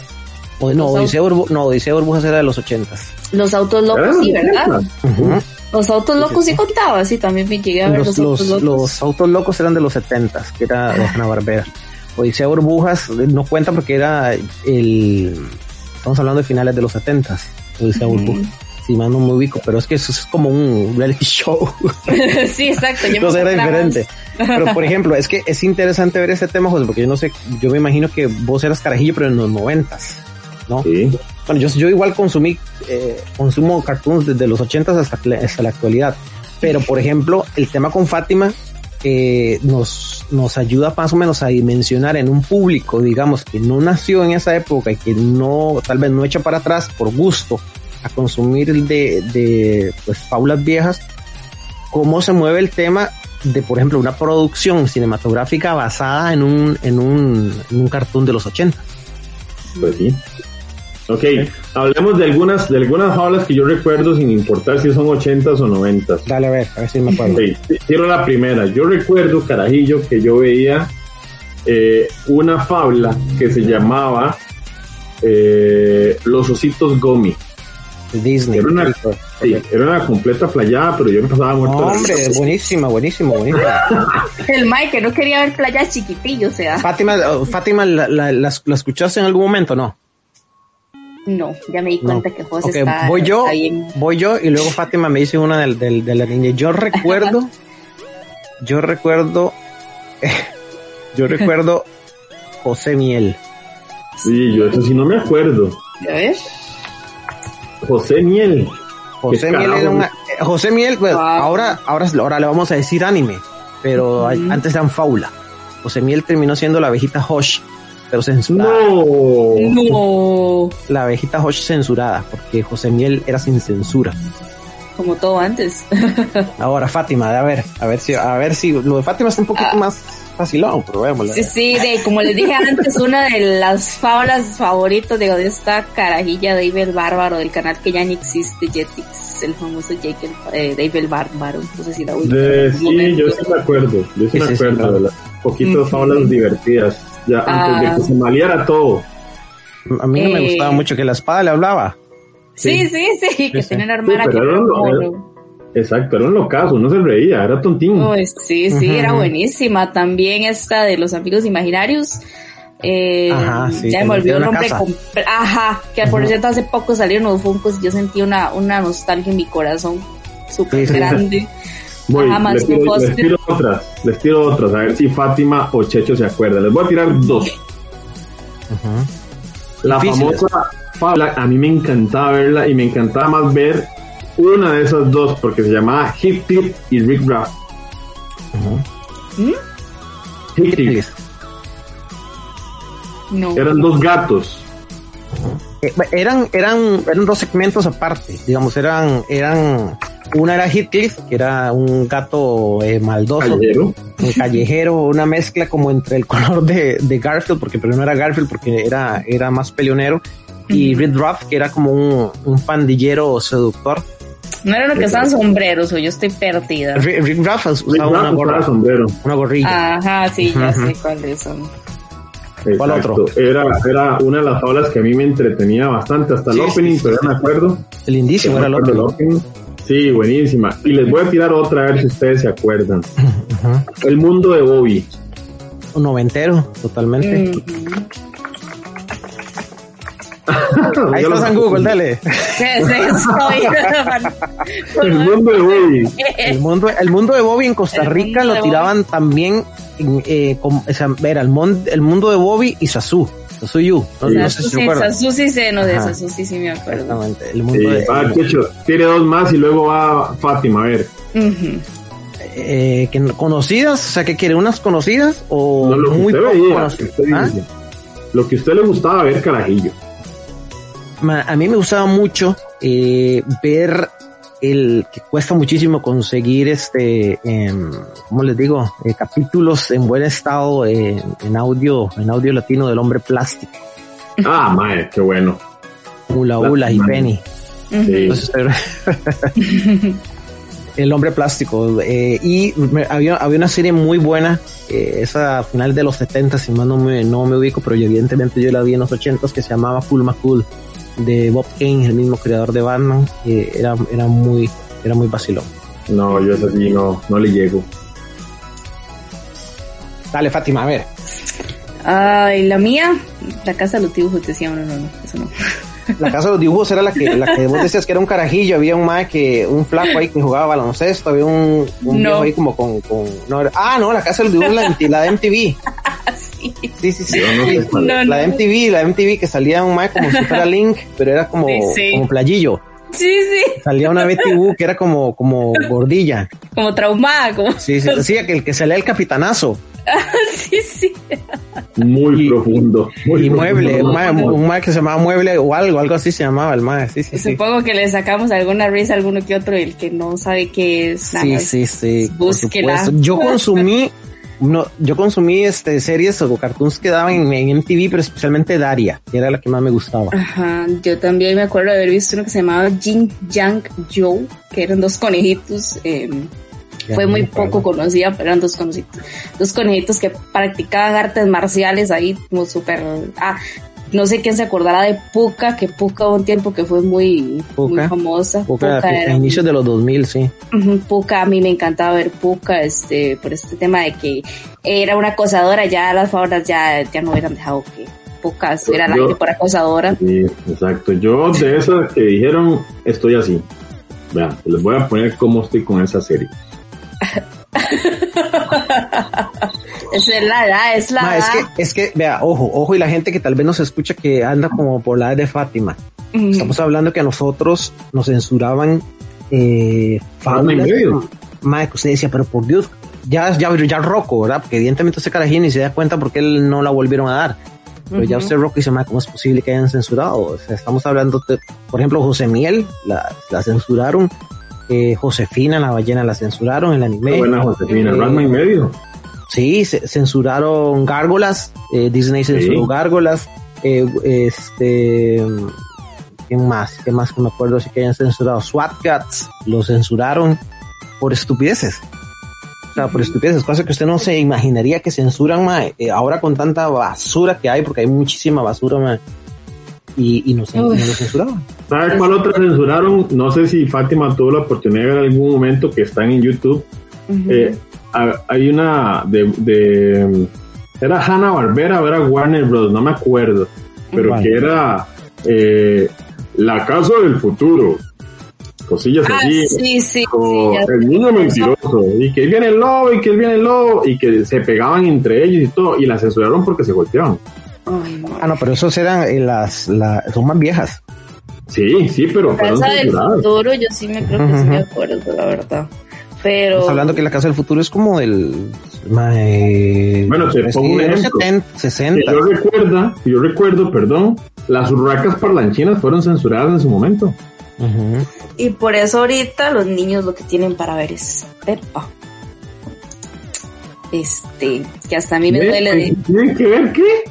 O, no, Los Odisea, Burbu- no, Odisea Burbujas era de los ochentas. Los autos locos, los sí, ¿verdad? 90. Ujú. Los autos locos sí contaba, sí, también me llegué a ver los, los, autos los, locos. los autos locos eran de los setentas, que era Hanna Barbera. Odisea Burbujas eh, no cuenta porque era el. Estamos hablando de finales de los setentas. Odisea Ujú. Burbujas. Si mal no me ubico, pero es que eso es como un reality show. sí, exacto. Yo me Entonces era acordaba. diferente. Pero por ejemplo, es que es interesante ver este tema, José, porque yo no sé, yo me imagino que vos eras carajillo, pero en los noventas, ¿no? Sí. Bueno, yo, yo igual consumí, eh, consumo cartoons desde los ochentas hasta, la- hasta la actualidad. Pero, por ejemplo, el tema con Fátima eh, nos, nos ayuda más o menos a dimensionar en un público, digamos, que no nació en esa época y que no, tal vez no echa para atrás por gusto a consumir de, de pues, faulas viejas, cómo se mueve el tema de, por ejemplo, una producción cinematográfica basada en un, en un, en un cartoon de los 80. Pues sí. Ok, hablemos de algunas, de algunas jaulas que yo recuerdo sin importar si son 80s o 90s. Dale a ver, a ver si me acuerdo. Quiero la primera. Yo recuerdo, carajillo, que yo veía eh, una fábula que se llamaba eh, Los Ositos Gomi. Disney. Era una, sí, era una completa playada, pero yo me pasaba muerto. la Hombre, buenísima, buenísimo, buenísima. El Mike que no quería ver playas chiquitillos, o sea. Fátima, oh, Fátima, ¿la, la, la- la escuchaste en algún momento? No. No, ya me di No. cuenta que José Ok, está, voy yo, voy yo y luego Fátima me dice una del, del- de la niña. Yo recuerdo, yo recuerdo, yo recuerdo José Miel. Sí, yo eso sí no me acuerdo. A ver. José Miel. José ¿Qué Miel era una, eh, José Miel, pues, Wow. ahora, ahora, ahora le vamos a decir anime, pero antes eran faula. José Miel terminó siendo la abejita Hosh pero censurada. No. No, La abejita Hosh censurada, porque José Miel era sin censura. como todo antes. Ahora Fátima, a ver, a ver si, a ver si lo de Fátima está un poquito más facilón, probémoslo. Sí, sí, de, como les dije antes, una de las fábulas favoritas digo, de esta carajilla Dave el Bárbaro del canal que ya ni existe, Jetix, el famoso Jake eh, Dave el Bárbaro. No sé si la De, sí, momento. yo sí me acuerdo. Yo sí me acuerdo de las poquitas fábulas divertidas. Ya antes de Ah. que se maliera todo. A mí no me Eh. gustaba mucho que la espada le hablaba. Sí, sí, sí, que sí. tenía una hermana Sí, que pero era un. Exacto, era un locazo, no se reía, era tontín. Uy, sí, sí, era buenísima. También esta de los amigos imaginarios. Eh, Ajá, sí, ya me olvidó el nombre. Ajá, que por cierto hace poco salieron los Funkos y yo sentí una, una nostalgia en mi corazón súper Sí, sí. grande. Voy, Ajá, les, tiro, les Foster. tiro otras, les tiro otras, a ver si Fátima o Checho se acuerdan. Les voy a tirar dos. La Difíciles. famosa fábula, a mí me encantaba verla y me encantaba más ver una de esas dos porque se llamaba Heathcliff y Rick Raff. Heathcliff. No. Eran dos gatos. Eh, eran, eran, eran dos segmentos aparte, digamos, eran, eran, una era Heathcliff, que era un gato eh, maldoso, Callejero. un callejero, una mezcla como entre el color de, de Garfield, porque pero no era Garfield porque era, era más peleonero, y. Red Ruff, que era como un, un pandillero seductor. No era lo que usaban sombreros o yo estoy perdida. Rick, usaba una gorra, sombrero. una gorrilla. Ajá, sí, ya sé cuáles son. ¿Cuál otro? Era, era una de las fábulas que a mí me entretenía bastante, hasta el Sí, sí, opening, sí, pero sí. me acuerdo. Lindísimo Me era el otro. opening. Sí, buenísima. Y les voy a tirar otra a ver si ustedes se acuerdan. El mundo de Bobby. Un noventero, totalmente. Ujú. Ahí estás en Google, dale. ¿Qué es El mundo de Bobby. El mundo, el mundo de Bobby en Costa Rica lo tiraban también, en, eh, como, o sea, era el, mon- el mundo de Bobby y Sasu. Sasu Yu. No, Sí. no sé si Sí. Sasu sí sé, no de. Sasu sí, sí me acuerdo. Exactamente. El mundo Sí, de, va, Checho, tire dos más y luego va Fátima, a ver. Eh, que conocidas, o sea, que quiere unas conocidas o No, lo que muy usted poco veía, conocidas. que usted ¿Ah? dice. Lo que a usted le gustaba ver, carajillo. A mí me gustaba mucho eh, ver el que cuesta muchísimo conseguir este, em, ¿cómo les digo? Eh, capítulos en buen estado eh, en audio, en audio latino del hombre plástico, Ah, mae, qué bueno. Ula La- Ula y. Penny. Sí. Entonces, el hombre plástico. eh, y me- había, había una serie muy buena, eh, esa final de los 70, si más no me, no me ubico, pero yo, evidentemente yo la vi en los 80 que se llamaba Cool McCool, de Bob Kane, el mismo creador de Batman. eh, era, era muy, era muy vacilón. No, yo esa sí no, no le llego. Dale, Fátima, a ver. Ay, la mía, la casa de los dibujos decía, no, no, no, eso no. La casa de los dibujos era la que, la que vos decías que era un carajillo, había un mae que, un flaco ahí que jugaba baloncesto, había un, un No. viejo ahí como con, con, no, era- ah, no, la casa de los dibujos, la, de- la de MTV. Sí, sí, sí. No. No, La. MTV, la MTV que salía un mae como si fuera Link, pero era como, Sí, sí. como playillo. Sí, sí, Salía una Betty Boo que era como, como gordilla. como traumada, como. Sí, sí, sí, que el que salía el capitanazo. sí, sí. Muy Y- profundo. Muy Y mueble, un profundo. mae, un mae que se llamaba mueble o algo, algo así se llamaba el mae. Sí, sí, sí. Supongo que le sacamos alguna risa a alguno que otro y el que no sabe qué es. nada, Sí, sí, sí. por Búsquela. supuesto. Yo consumí, no, yo consumí este series o cartoons que daban en, en MTV, pero especialmente Daria, que era la que más me gustaba. Ajá, yo también me acuerdo de haber visto uno que se llamaba Jin Yang Joe, que eran dos conejitos. eh, fue muy poco conocida, pero eran dos conocidos. Dos conejitos que practicaban artes marciales ahí, como súper. Ah, no sé quién se acordará de Puka, que Puka hubo un tiempo que fue muy, muy famosa. Puka, Puka a era- inicios de los 2000, sí. Puka, a mí me encantaba ver Puka, este, por este tema de que era una acosadora, ya las favoras ya, ya no hubieran dejado que Puka al Yo- aire por acosadora. Sí, exacto. Yo de esas que dijeron, estoy así. Vean, les voy a poner cómo estoy con esa serie. Es la edad, es la Ma, es edad. que, es que, vea, ojo, ojo, y la gente que tal vez nos escucha que anda como por la edad de Fátima. Estamos hablando que a nosotros nos censuraban eh, Fátima y fábulas. medio. Ma, que usted decía, pero por Dios, ya, ya, ya Rocco, ¿verdad? Porque evidentemente ese carajín ni se da cuenta porque él no la volvieron a dar. Pero ya usted, Rocky, se me ¿cómo es posible que hayan censurado? O sea, estamos hablando, de, por ejemplo, José Miel, la, la censuraron. Eh, Josefina, la ballena, la censuraron, el anime. buena Josefina, eh, y medio. Sí, se, censuraron Gárgolas, eh, Disney censuró sí. Gárgolas, eh, este, ¿qué más? ¿Qué más que me acuerdo? Sí que hayan censurado SWAT Cats, lo censuraron por estupideces. O sea, por estupideces, cosas que usted no se imaginaría que censuran, ma, eh, ahora con tanta basura que hay, porque hay muchísima basura, ma, y, y no, se, no lo censuraban. ¿Sabes cuál otra censuraron? No sé si Fátima tuvo la oportunidad de ver algún momento que están en YouTube. eh, hay una de, de era Hanna Barbera o era Warner Bros. No me acuerdo, pero vale. que era eh, La Casa del Futuro. Cosillas ah, así. Sí, sí, como sí, el niño mentiroso. Y que él viene el lobo y que él viene el lobo. Y que se pegaban entre ellos y todo. Y la censuraron porque se golpeaban. Ay, no. Ah, no, pero esos eran eh, las, las, son más viejas. Sí, sí, pero. La Casa del Futuro, yo sí me creo que uh -huh. sí me acuerdo, la verdad. Pero... Estamos hablando que la Casa del Futuro es como el... Eh, bueno, te pongo un ejemplo. 70, 60. Que yo recuerdo, yo recuerdo, perdón, las urracas parlanchinas fueron censuradas en su momento. Uh -huh. Y por eso ahorita los niños lo que tienen para ver es Pepa. Este, que hasta a mí me duele de... ¿Tienen que ver qué?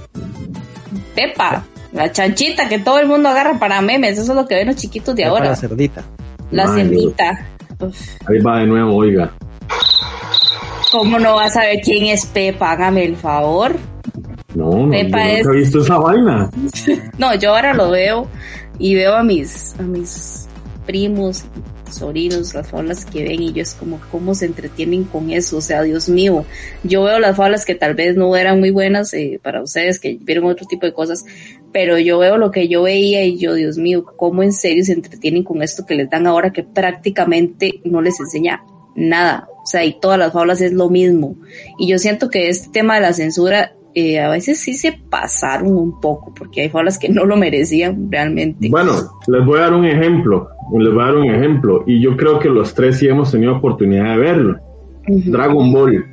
Pepa, la chanchita que todo el mundo agarra para memes, eso es lo que ven los chiquitos de Pepa ahora. La cerdita. La cerdita. Uf. Ahí va de nuevo, oiga. ¿Cómo no vas a ver quién es Pepa? Hágame el favor. No, no, Pepa yo nunca he visto esa vaina. no, yo ahora lo veo y veo a mis, a mis primos, sobrinos, las fábulas que ven y yo es como cómo se entretienen con eso, o sea, Dios mío, yo veo las fábulas que tal vez no eran muy buenas eh, para ustedes que vieron otro tipo de cosas, pero yo veo lo que yo veía y yo, Dios mío, cómo en serio se entretienen con esto que les dan ahora que prácticamente no les enseña nada, o sea, y todas las fábulas es lo mismo, y yo siento que este tema de la censura eh, a veces sí se pasaron un poco, porque hay fábulas que no lo merecían realmente. Bueno, les voy a dar un ejemplo, les voy a dar un ejemplo, y yo creo que los tres sí hemos tenido oportunidad de verlo. Uh -huh. Dragon Ball.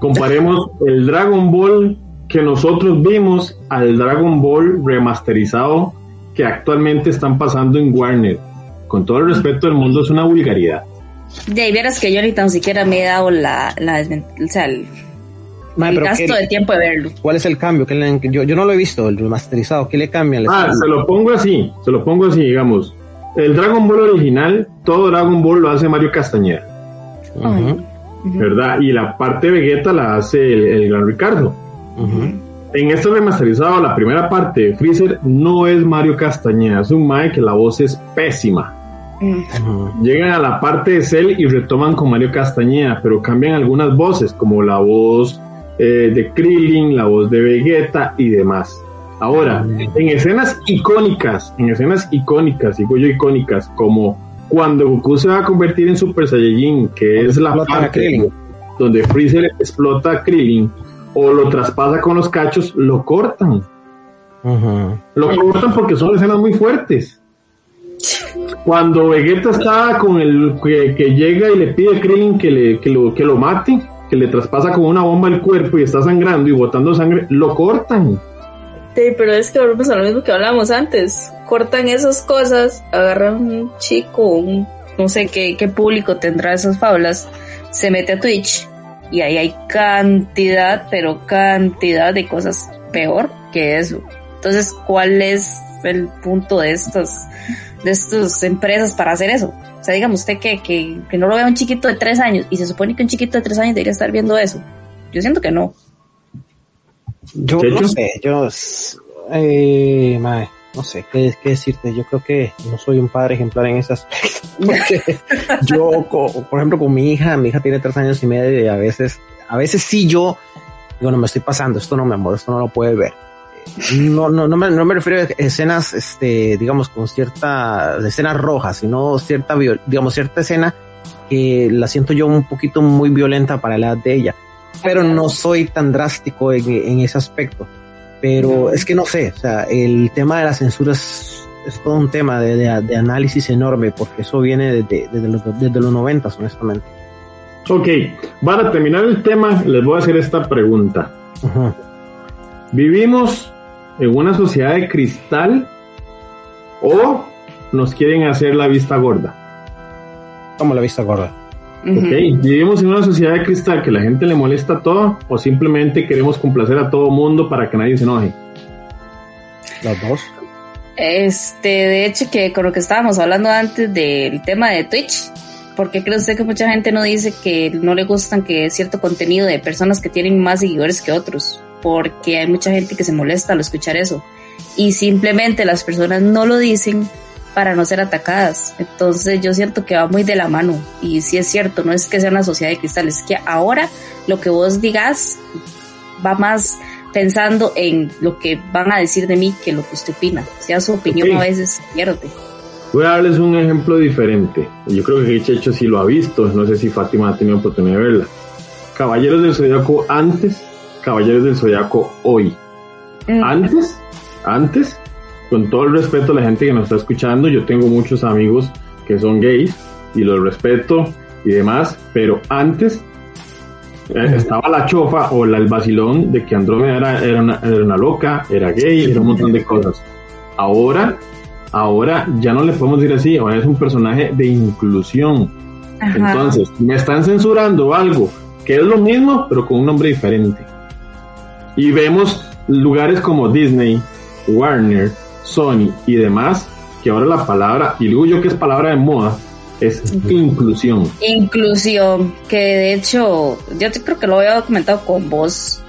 Comparemos el Dragon Ball que nosotros vimos al Dragon Ball remasterizado que actualmente están pasando en Warner. Con todo el respeto del mundo, es una vulgaridad. De ahí verás que yo ni tan siquiera me he dado la, la o sea, el, Gasto ¿qué, de tiempo de verlo. ¿Cuál es el cambio? ¿Qué le, yo, yo no lo he visto, el remasterizado. ¿Qué le cambia? Ah, se lo pongo así, se lo pongo así, digamos. El Dragon Ball original, todo Dragon Ball lo hace Mario Castañeda. Uh -huh. ¿Verdad? Y la parte Vegeta la hace el, el Gran Ricardo. Uh -huh. En este remasterizado, la primera parte de Freezer no es Mario Castañeda, es un Mae que la voz es pésima. Llegan a la parte de Cell y retoman con Mario Castañeda, pero cambian algunas voces, como la voz eh, de Krillin, la voz de Vegeta y demás. Ahora, en escenas icónicas, en escenas icónicas, digo yo icónicas, como cuando Goku se va a convertir en Super Saiyajin, que es la parte donde Freezer explota a Krillin, o lo traspasa con los cachos, lo cortan. Lo cortan porque son escenas muy fuertes. Cuando Vegeta está con el que, que llega y le pide a Krillin que, le, que, lo, que lo mate, le traspasa con una bomba el cuerpo y está sangrando y botando sangre, lo cortan. Sí, pero es que volvemos a lo mismo que hablábamos antes. Cortan esas cosas, agarran un chico, un, no sé qué, qué público tendrá esas fábulas, se mete a Twitch y ahí hay cantidad, pero cantidad de cosas peor que eso. Entonces, ¿cuál es el punto de estas, de estas empresas para hacer eso? O sea, dígame usted que, que, que no lo vea un chiquito de tres años y se supone que un chiquito de tres años debería estar viendo eso. Yo siento que no. Yo no sé, yo, eh, mae, no sé ¿qué, qué decirte. Yo creo que no soy un padre ejemplar en esas. yo, por ejemplo, con mi hija, mi hija tiene tres años y medio y a veces, a veces sí yo digo, no me estoy pasando, esto no, mi amor, esto no lo puedes ver. No, no, no me, no me refiero a escenas, este, digamos, con cierta, escenas rojas, sino cierta, digamos, cierta escena que la siento yo un poquito muy violenta para la edad de ella pero no soy tan drástico en, en ese aspecto. Pero es que no sé, o sea, el tema de la censura es, es todo un tema de, de, de, análisis enorme, porque eso viene desde, desde, los, desde los 90, honestamente. Ok, para terminar el tema, les voy a hacer esta pregunta. Vivimos en una sociedad de cristal o nos quieren hacer la vista gorda. Como la vista gorda. Ok, vivimos en una sociedad de cristal que la gente le molesta todo o simplemente queremos complacer a todo mundo para que nadie se enoje. Las dos. Este, de hecho, que con lo que estábamos hablando antes del tema de Twitch, ¿por qué cree usted que mucha gente no dice que no le gustan que cierto contenido de personas que tienen más seguidores que otros? Porque hay mucha gente que se molesta al escuchar eso. Y simplemente las personas no lo dicen para no ser atacadas. Entonces yo siento que va muy de la mano. Y si es cierto, no es que sea una sociedad de cristal, es que ahora lo que vos digas va más pensando en lo que van a decir de mí que lo que usted opina. sea, su opinión a veces pierde. Voy a darles un ejemplo diferente. Yo creo que Checho sí lo ha visto. No sé si Fátima ha tenido oportunidad de verla. Caballeros del Zodiaco antes, Caballeros del Zodiaco hoy. Mm. Antes, antes, con todo el respeto a la gente que nos está escuchando, yo tengo muchos amigos que son gays y los respeto y demás, pero antes eh, estaba la chofa o la, el vacilón de que Andrómeda era, era, una, era una loca, era gay, era un montón de cosas. Ahora, ahora ya no le podemos decir así, ahora es un personaje de inclusión. Entonces, me están censurando algo que es lo mismo, pero con un nombre diferente. Y vemos lugares como Disney, Warner, Sony y demás, que ahora la palabra, y digo yo que es palabra de moda, es inclusión. Inclusión, que de hecho, yo creo que lo había comentado con vos.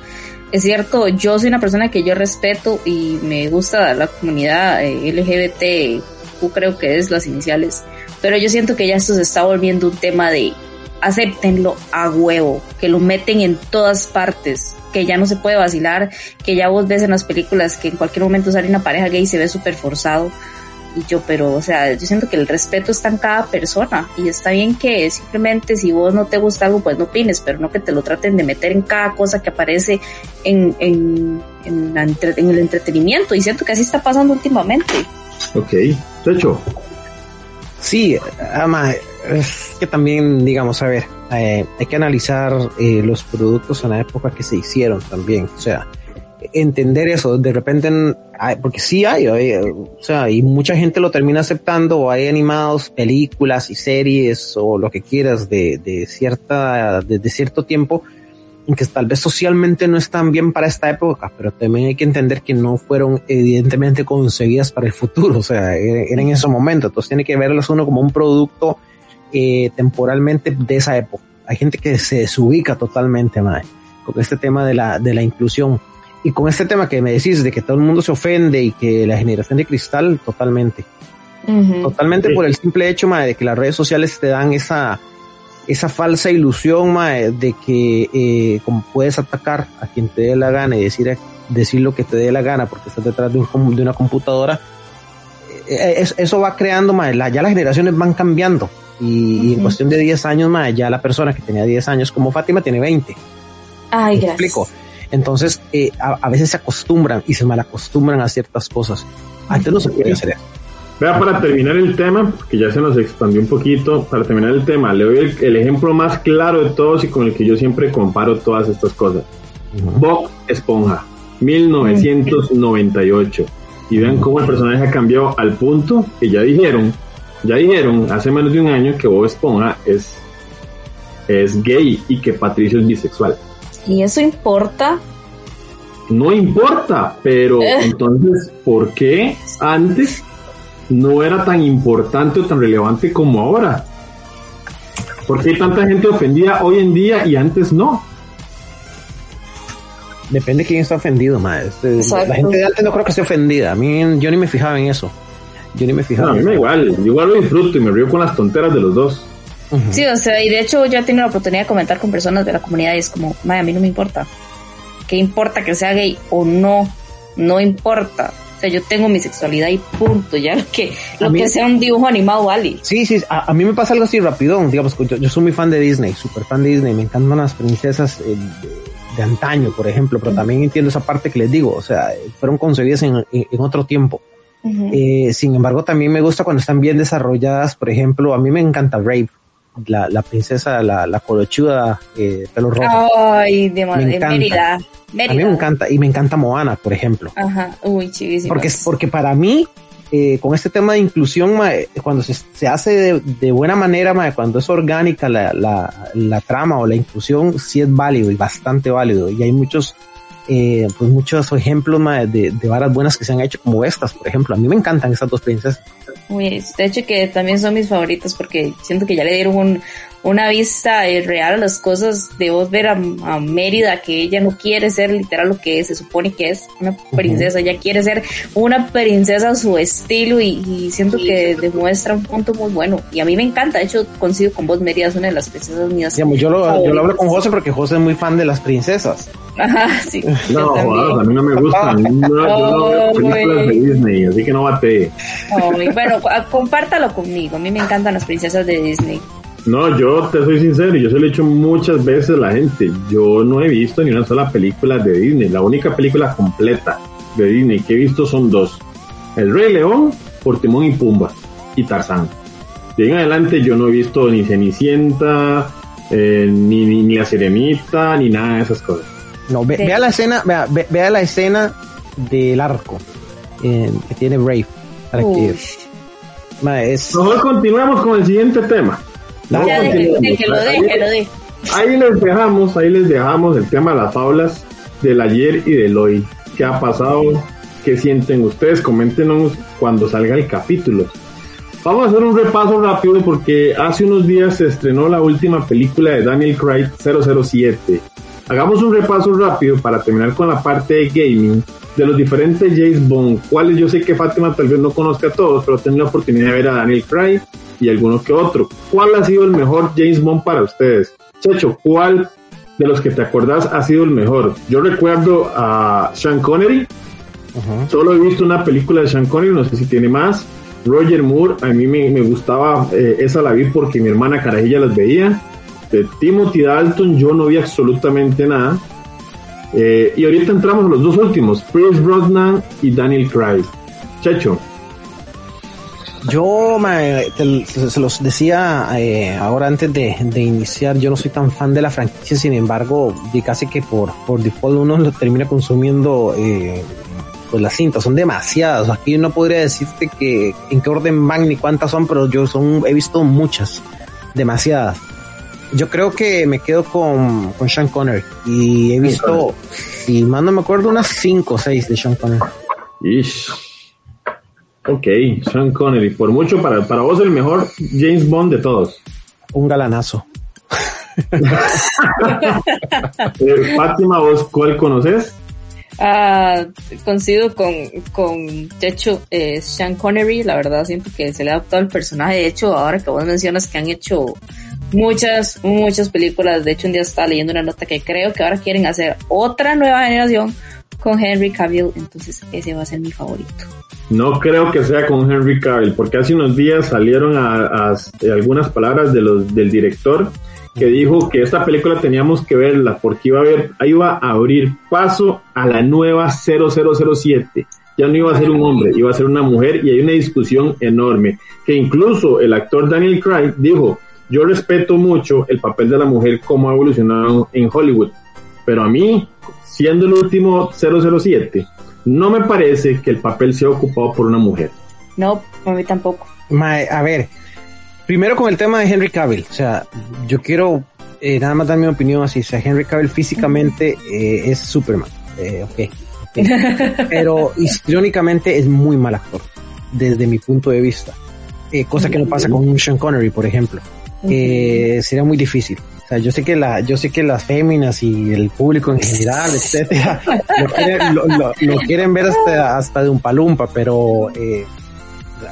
Es cierto, yo soy una persona que yo respeto y me gusta la comunidad eh, LGBT, creo que es las iniciales, pero yo siento que ya esto se está volviendo un tema de acéptenlo a huevo, que lo meten en todas partes, que ya no se puede vacilar, que ya vos ves en las películas que en cualquier momento sale una pareja gay y se ve súper forzado. Y yo, pero, o sea, yo siento que el respeto está en cada persona y está bien que simplemente si vos no te gusta algo, pues no opines, pero no que te lo traten de meter en cada cosa que aparece en, en, en, en el entretenimiento. Y siento que así está pasando últimamente. Ok, hecho. Sí, ama, es que también, digamos, a ver, eh, hay que analizar eh, los productos en la época que se hicieron también. O sea, entender eso, de repente, porque sí hay, o sea, y mucha gente lo termina aceptando, o hay animados, películas y series o lo que quieras de, de cierta, de, cierto tiempo, que tal vez socialmente no están bien para esta época, pero también hay que entender que no fueron evidentemente concebidas para el futuro, o sea, e, era en ese momento, entonces tiene que verlos uno como un producto eh, temporalmente de esa época. Hay gente que se desubica totalmente, madre, con este tema de la, de la inclusión y con este tema que me decís de que todo el mundo se ofende y que la generación de cristal, totalmente. Totalmente por el simple hecho, de que las redes sociales te dan esa, esa falsa ilusión, de que eh, como puedes atacar a quien te dé la gana y decir, decir lo que te dé la gana porque estás detrás de, un, de una computadora, eh, eso va creando, la, ya las generaciones van cambiando. Y, en cuestión de 10 años, ya la persona que tenía 10 años como Fátima tiene 20. Ay, gracias. explico? Entonces, eh, a, veces se acostumbran y se malacostumbran a ciertas cosas. Antes no se puede hacer eso. Vea, para terminar el tema, que ya se nos expandió un poquito, para terminar el tema, le doy el, ejemplo más claro de todos y con el que yo siempre comparo todas estas cosas. Bob Esponja, 1998. Y vean cómo el personaje ha cambiado al punto que ya dijeron, ya dijeron hace menos de un año que Bob Esponja es, es gay y que Patricio es bisexual. ¿Y eso importa? No importa, pero eh. entonces, ¿por qué antes no era tan importante o tan relevante como ahora? ¿Por qué hay tanta gente ofendida hoy en día y antes no? Depende de quién está ofendido, más. Este, la gente de antes no creo que esté ofendida. A mí, yo ni me fijaba en eso. Yo ni me fijaba. a mí me igual. igual lo disfruto y me río con las tonteras de los dos. Sí, o sea, y de hecho ya he tenido la oportunidad de comentar con personas de la comunidad y es como, a mí no me importa. ¿Qué importa que sea gay o no? No importa. O sea, yo tengo mi sexualidad y punto. Ya lo que, lo que sea un dibujo animado vale. Sí, sí, a, mí me pasa algo así rapidón. Digamos, yo, yo soy muy fan de Disney, súper fan de Disney. Me encantan las princesas eh, de, antaño, por ejemplo, pero también entiendo esa parte que les digo. O sea, fueron concebidas en, en, otro tiempo. Eh, sin embargo, también me gusta cuando están bien desarrolladas. Por ejemplo, a mí me encanta Brave la, la princesa, la, la colochuda, eh, pelo rojo. Ay, de, me encanta. Mérida. A mí me encanta, y me encanta Moana, por ejemplo. Ajá, uy, chivísimo. Porque, porque para mí, eh, con este tema de inclusión, cuando se, se hace de, buena manera, cuando es orgánica la, la, la, trama o la inclusión, sí es válido y bastante válido. Y hay muchos, eh, pues muchos ejemplos de, de varas buenas que se han hecho, como estas, por ejemplo. A mí me encantan estas dos princesas. Uy, de hecho que también son mis favoritos porque siento que ya le dieron un, una vista eh, real a las cosas de vos ver a, Mérida que ella no quiere ser literal lo que se supone que es una princesa, ella quiere ser una princesa a su estilo y, siento que demuestra un punto muy bueno y a mí me encanta, de hecho coincido con vos Mérida es una de las princesas mías. yo, lo, yo lo hablo con José porque José es muy fan de las princesas. Ajá, sí. No, a mí no me gustan. No, yo no veo películas de Disney, así que no bate. bueno, compártalo conmigo. A mí me encantan las princesas de Disney. No, yo te soy sincero, yo se lo he hecho muchas veces a la gente. Yo no he visto ni una sola película de Disney. La única película completa de Disney que he visto son dos. El Rey León por Timón y Pumba y Tarzán. De en adelante yo no he visto ni Cenicienta, eh, ni, ni, La Sirenita, ni nada de esas cosas. No, vea la escena, vea, vea, la escena del arco eh, que tiene Brave. Para que, Mejor continuemos con el siguiente tema. Ahí les dejamos, ahí les dejamos el tema de las faulas del ayer y del hoy. ¿Qué ha pasado? ¿Qué sienten ustedes? Coméntenos cuando salga el capítulo. Vamos a hacer un repaso rápido porque hace unos días se estrenó la última película de Daniel Craig 007. Hagamos un repaso rápido para terminar con la parte de gaming de los diferentes James Bond, cuales yo sé que Fátima tal vez no conozca a todos, pero tengo la oportunidad de ver a Daniel Craig, y algunos que otro. ¿Cuál ha sido el mejor James Bond para ustedes? Checho, ¿cuál de los que te acordás ha sido el mejor? Yo recuerdo a Sean Connery. Solo he visto una película de Sean Connery, no sé si tiene más. Roger Moore, a mí me, gustaba, eh, esa la vi porque mi hermana Carajilla las veía. De Timothy Dalton yo no vi absolutamente nada. Eh, y ahorita entramos a los dos últimos, Chris Brosnan y Daniel Craig. Checho, yo se, los decía eh, ahora antes de, iniciar, yo no soy tan fan de la franquicia, sin embargo, casi que por, por default uno termina consumiendo eh, pues las cintas, son demasiadas. Aquí no podría decirte que en qué orden van ni cuántas son, pero yo son, he visto muchas, demasiadas. Yo creo que me quedo con, con Sean Connery y he visto, si más no me acuerdo, unas cinco o seis de Sean Connery. Ok, Sean Connery. Por mucho, para, para vos el mejor James Bond de todos. Un galanazo. Eh, Fátima, ¿vos cuál conoces? Ah, coincido con, con, de hecho, eh, Sean Connery, la verdad, siento que se le ha adaptado el personaje. De hecho, ahora que vos mencionas que han hecho muchas, muchas películas, de hecho, un día estaba leyendo una nota que creo que ahora quieren hacer otra nueva generación con Henry Cavill, entonces ese va a ser mi favorito. No creo que sea con Henry Cavill, porque hace unos días salieron a, algunas palabras de los, del director que dijo que esta película teníamos que verla porque iba a ver, iba a abrir paso a la nueva 0007. Ya no iba a ser un hombre, iba a ser una mujer y hay una discusión enorme que incluso el actor Daniel Craig dijo, yo respeto mucho el papel de la mujer como ha evolucionado en Hollywood, pero a mí, siendo el último 007, no me parece que el papel sea ocupado por una mujer. No, a mí tampoco. a ver, primero con el tema de Henry Cavill, o sea, yo quiero eh, nada más dar mi opinión así, o sea, Henry Cavill físicamente eh, es Superman, eh, ok, pero irónicamente es muy mal actor, desde mi punto de vista, cosa que no pasa con Sean Connery, por ejemplo, sería muy difícil. O sea, yo sé que la, yo sé que las féminas y el público en general, etcétera, lo, quieren, ver hasta, hasta de un palumpa, pero eh,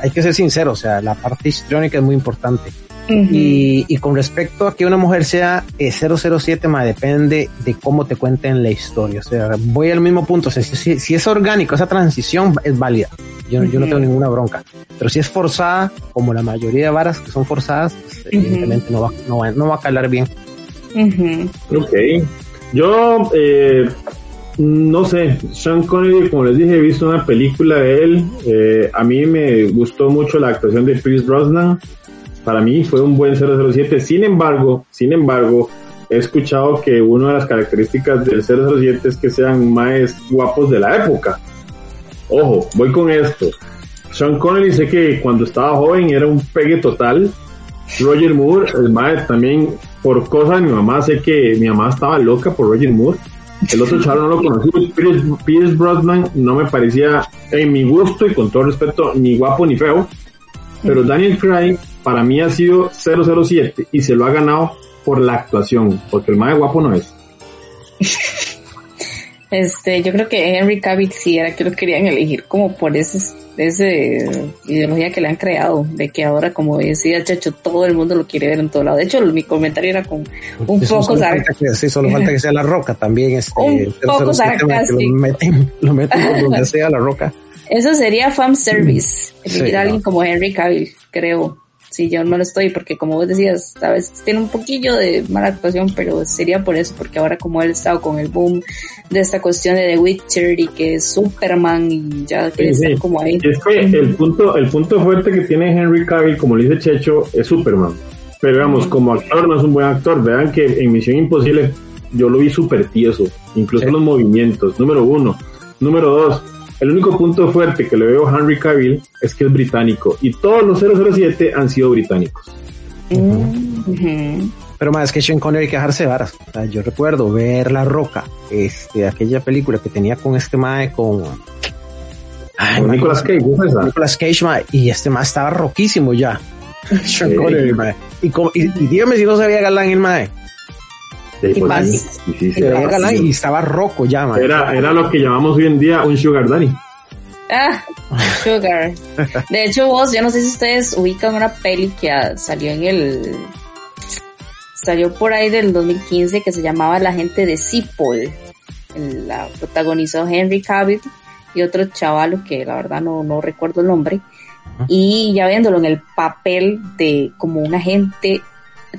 hay que ser sincero, o sea, la parte histriónica es muy importante. Y, y, con respecto a que una mujer sea 007, eh, más depende de cómo te cuenten la historia. O sea, voy al mismo punto. O sea, si, si es orgánico, esa transición es válida. Yo, yo, no tengo ninguna bronca. Pero si es forzada, como la mayoría de varas que son forzadas, pues, evidentemente no va, no, va, no va a calar bien. Ok. Yo, eh, no sé, Sean Connery, como les dije, he visto una película de él. Eh, a mí me gustó mucho la actuación de Chris Brosnan. Para mí fue un buen 007. Sin embargo, sin embargo, he escuchado que una de las características del 007 es que sean más guapos de la época. Ojo, voy con esto. Sean Connery sé que cuando estaba joven era un pegue total. Roger Moore, el mae también por cosas de mi mamá, sé que mi mamá estaba loca por Roger Moore. El otro chavo no lo conocí. Pierce, Pierce Brosnan no me parecía, en mi gusto y con todo respeto, ni guapo ni feo. Pero Daniel Craig para mí ha sido 007 y se lo ha ganado por la actuación, porque el más guapo no es. Este, yo creo que Henry Cavill sí era que lo querían elegir como por ese, ese ideología que le han creado, de que ahora, como decía Chacho, todo el mundo lo quiere ver en todo lado. De hecho, mi comentario era con un poco sarcástico. Sí, solo falta que sea la roca también. Este, un poco sarcástico. Lo meten, lo meten donde sea la roca. Eso sería fan service, elegir a alguien como Henry Cavill, creo sí, yo no lo estoy, porque como vos decías, a veces tiene un poquillo de mala actuación, pero sería por eso, porque ahora como él estado con el boom de esta cuestión de The Witcher y que es Superman y ya quiere estar como ahí. Es que el punto, el punto fuerte que tiene Henry Cavill, como le dice Checho, es Superman. Pero digamos, como actor no es un buen actor. Vean que en Misión Imposible yo lo vi súper tieso, incluso los movimientos, número uno. Número dos, el único punto fuerte que le veo a Henry Cavill es que es británico y todos los 007 han sido británicos. Pero más es que Sean Connery hay que dejarse varas. yo recuerdo ver La Roca, este, aquella película que tenía con este mae con Nicolas Cage, Nicolas Cage, y este mae estaba roquísimo ya. Sean Connery, mae. Y, y, dígame si no sabía galán el mae. Y, y estaba roco ya, man. Era, era lo que llamamos hoy en día un sugar daddy. Ah, sugar. De hecho, vos, yo no sé si ustedes ubican una peli que salió en el... Salió por ahí del 2015 que se llamaba La gente de Seapol. La protagonizó Henry Cavill y otro chavalo que la verdad no, no recuerdo el nombre. Y ya viéndolo en el papel de como un agente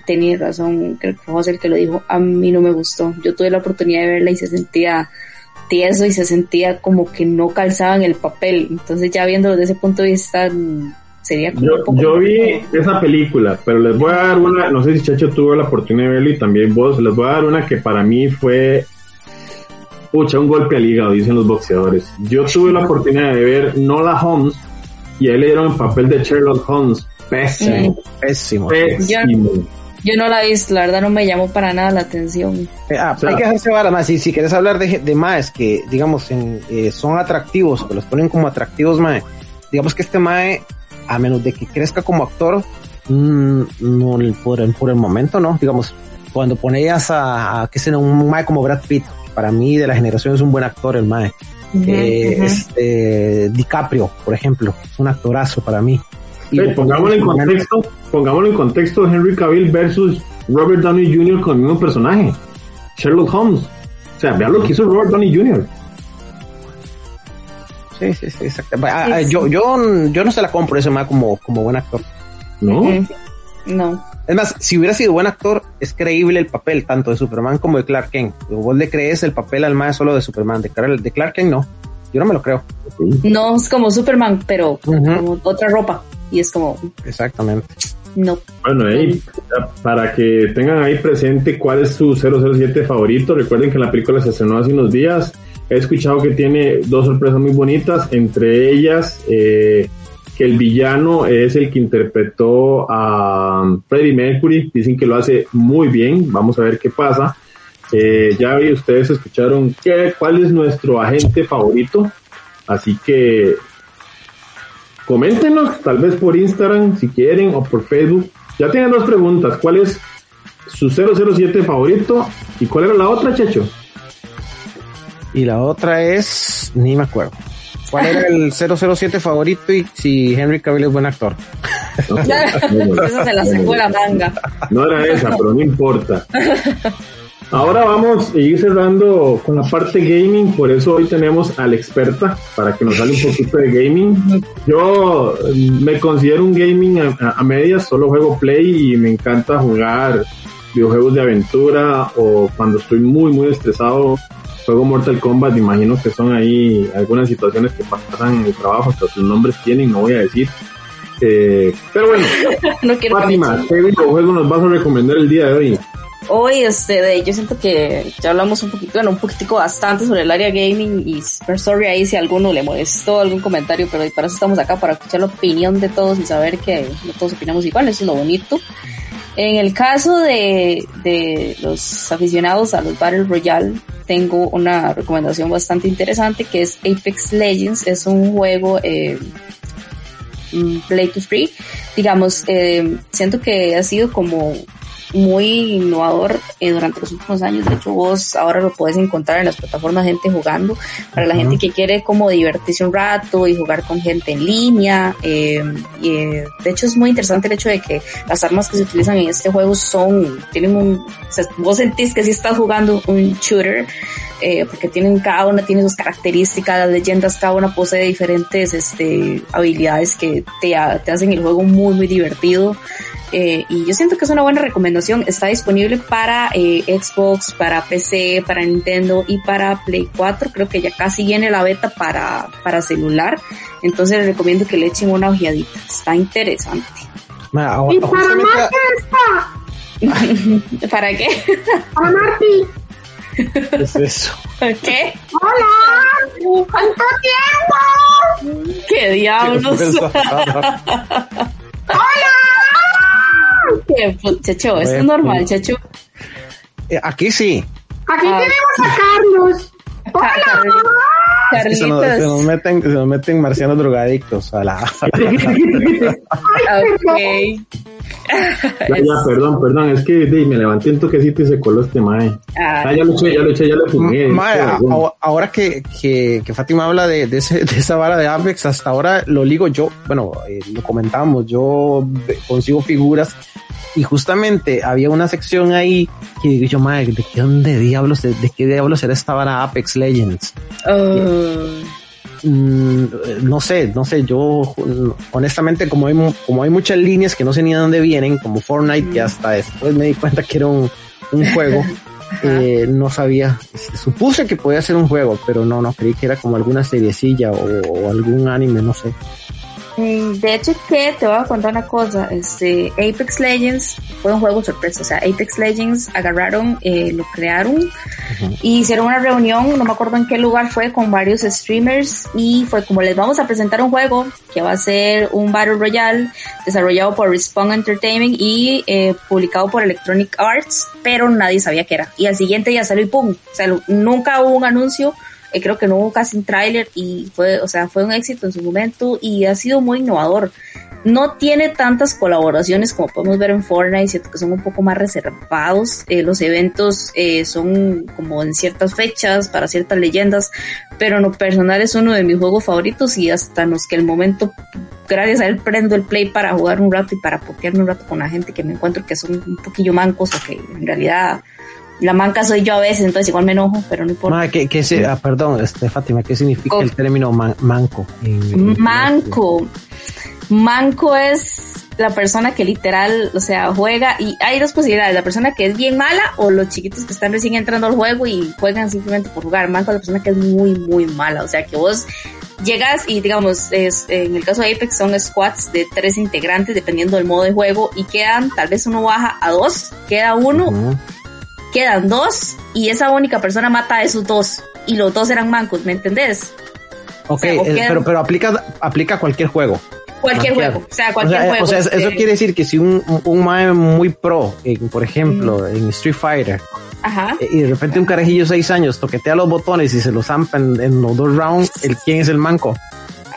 tenía razón, creo que fue José el que lo dijo, a mí no me gustó. Yo tuve la oportunidad de verla y se sentía tieso y se sentía como que no calzaba en el papel. Entonces ya viéndolo desde ese punto de vista sería como yo, yo vi esa película, pero les voy a dar una, no sé si Chacho tuvo la oportunidad de verla y también vos, les voy a dar una que para mí fue pucha, un golpe al hígado, dicen los boxeadores. Yo tuve la oportunidad de ver Nola Holmes y él era en papel de Sherlock Holmes. Pésimo, pésimo, pésimo. Yo no la he visto, la verdad no me llamó para nada la atención. Eh, ah, hay que hacerse vara más. Si, si quieres hablar de, de más que, digamos, en, eh, son atractivos, que los ponen como atractivos, mae, digamos que este mae, a menos de que crezca como actor, mm, no por el, por el momento, ¿no? Digamos, cuando ponías a, a que sea un mae como Brad Pitt, para mí de la generación es un buen actor el mae. eh, Este, DiCaprio, por ejemplo, un actorazo para mí pongámoslo en contexto, pongámoslo en contexto Henry Cavill versus Robert Downey Jr. con el mismo personaje, Sherlock Holmes. O sea, vean lo que hizo Robert Downey Jr. Sí, sí, sí, exacto. Ah, ah, yo, yo, yo no se la compro ese más como, como buen actor. No. No. Es más, si hubiera sido buen actor, es creíble el papel tanto de Superman como de Clark Kent. Vos le crees el papel al más solo de Superman, de, de Clark Kent no. Yo no me lo creo. No es como Superman, pero como otra ropa y es como... Exactamente. No. Bueno, para que tengan ahí presente cuál es su 007 favorito, recuerden que la película se estrenó hace unos días. He escuchado que tiene dos sorpresas muy bonitas, entre ellas eh, que el villano es el que interpretó a Freddie Mercury. Dicen que lo hace muy bien. Vamos a ver qué pasa. Eh, ya ustedes escucharon qué, cuál es nuestro agente favorito. Así que coméntenos, tal vez por Instagram si quieren o por Facebook. Ya tienen dos preguntas. ¿Cuál es su 007 favorito? ¿Y cuál era la otra, Checho? Y la otra es, ni me acuerdo. ¿Cuál era el 007 favorito y si Henry Cavill es buen actor? Eso se la sacó la manga. No era esa, pero no importa. Ahora vamos a ir cerrando con la parte gaming, por eso hoy tenemos a la experta para que nos hable un poquito de gaming. Yo mm, me considero un gaming a, medias, solo juego Play y me encanta jugar videojuegos de aventura o cuando estoy muy muy estresado juego Mortal Kombat, imagino que son ahí algunas situaciones que pasan en el trabajo, hasta sus nombres tienen, no voy a decir. Eh, pero bueno, no quiero Fátima, ¿qué videojuego nos vas a recomendar el día de hoy? Hoy, este, de, yo siento que ya hablamos un poquito, bueno, un poquitico bastante sobre el área gaming y super sorry ahí si alguno le molestó algún comentario, pero para eso estamos acá, para escuchar la opinión de todos y saber que no todos opinamos igual, eso es lo bonito. En el caso de, de los aficionados a los Battle Royale, tengo una recomendación bastante interesante que es Apex Legends. Es un juego eh, mm, play to free. Digamos, eh, siento que ha sido como muy innovador eh, durante los últimos años. De hecho, vos ahora lo puedes encontrar en las plataformas gente jugando. Para la gente que quiere como divertirse un rato y jugar con gente en línea. Eh, y, eh, de hecho, es muy interesante el hecho de que las armas que se utilizan en este juego son, tienen un, o sea, vos sentís que si estás jugando un shooter. Eh, porque tienen cada una tiene sus características, las leyendas, cada una posee diferentes este, habilidades que te, te hacen el juego muy, muy divertido. Eh, y yo siento que es una buena recomendación. Está disponible para eh, Xbox, para PC, para Nintendo y para Play 4. Creo que ya casi viene la beta para, para celular. Entonces les recomiendo que le echen una ojeadita. Está interesante. ¿Y para está? ¿Para qué? Para Marty. ¿Qué es eso? ¿Qué? ¡Hola! ¿Cuánto tiempo? ¿Qué diablos? ¡Hola! ¿Qué, chacho? Esto es normal, chacho. Eh, aquí sí. Aquí ah. tenemos a Carlos. ¡Hola! Se, nos, se, nos, meten, se nos meten marcianos drogadictos a la. Ya, ya, perdón, perdón, es que me levanté un toquecito y se coló este mae. Ah, ya lo eché, ya lo eché, ya lo fumé. Mae, ahora que, que, que, Fátima habla de, de, ese, de, esa vara de Apex, hasta ahora lo ligo yo, bueno, eh, lo comentamos, yo consigo figuras y justamente había una sección ahí que digo yo, madre, ¿de qué dónde diablos, de, qué diablos era esta vara Apex Legends? Mm, no sé, no sé, yo honestamente como hay, como hay muchas líneas que no sé ni de dónde vienen, como Fortnite, que mm. hasta después me di cuenta que era un, juego, eh, no sabía, supuse que podía ser un juego, pero no, no, creí que era como alguna seriecilla o algún anime, no sé. Mm, de hecho, que te voy a contar una cosa. Este Apex Legends fue un juego sorpresa. O sea, Apex Legends agarraron, eh, lo crearon y hicieron una reunión. No me acuerdo en qué lugar fue con varios streamers y fue como les vamos a presentar un juego que va a ser un Battle Royale desarrollado por Respawn Entertainment y eh, publicado por Electronic Arts, pero nadie sabía qué era. Y al siguiente día salió y pum. O sea, nunca hubo un anuncio eh, creo que no hubo casi un tráiler y fue, o sea, fue un éxito en su momento y ha sido muy innovador. No tiene tantas colaboraciones como podemos ver en Fortnite, siento que son un poco más reservados. Eh, los eventos eh, son como en ciertas fechas, para ciertas leyendas, pero en lo personal es uno de mis juegos favoritos y hasta los que el momento, gracias a él, prendo el play para jugar un rato y para pokearme un rato con la gente que me encuentro que son un poquillo mancos o que en realidad la manca soy yo a veces, entonces igual me enojo, pero no importa. ¿qué, qué ah, perdón, este, Fátima, ¿qué significa el término manco? manco. Manco es la persona que literal, o sea, juega y hay dos posibilidades, la persona que es bien mala o los chiquitos que están recién entrando al juego y juegan simplemente por jugar. Manco es la persona que es muy, muy mala, o sea, que vos llegas y digamos, es, en el caso de Apex son squads de tres integrantes dependiendo del modo de juego y quedan, tal vez uno baja a dos, queda uno quedan dos y esa única persona mata a esos dos y los dos eran mancos, ¿me entendés? Ok, pero, pero aplica, aplica a cualquier juego. Cualquier juego, o sea, cualquier juego. O sea, eso quiere decir que si un, un, mae muy pro, por ejemplo, en Street Fighter, Ajá. y de repente un carajillo de seis años toquetea los botones y se los zampan en los dos rounds, ¿el, ¿quién es el manco?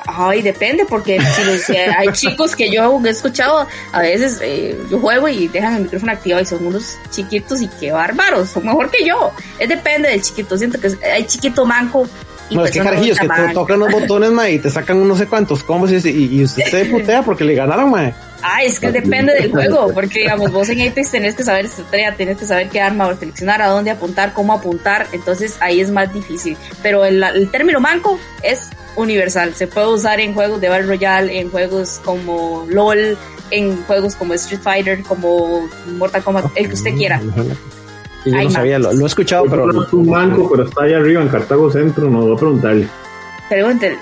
Ay, depende, porque si hay chicos que yo he escuchado, a veces eh, yo juego y dejan el micrófono activado y son unos chiquitos y qué bárbaros, son mejor que yo. Es depende del chiquito, siento que hay chiquito manco. Y no, es que carajillos que te tocan los botones, ma, y te sacan no sé cuántos combos y, y, usted se putea porque le ganaron, ma. Ah, es que depende del juego, porque digamos, vos en Apex tenés que saber estrategia, tenés que saber qué arma seleccionar, a dónde apuntar, cómo apuntar, entonces ahí es más difícil. Pero el, el término manco es universal. Se puede usar en juegos de Battle Royale, en juegos como LOL, en juegos como Street Fighter, como Mortal Kombat, el que usted quiera. yo no sabía, lo, he escuchado, pero. No es un banco, pero está ahí arriba en Cartago Centro, no voy a preguntarle. Pregúntele.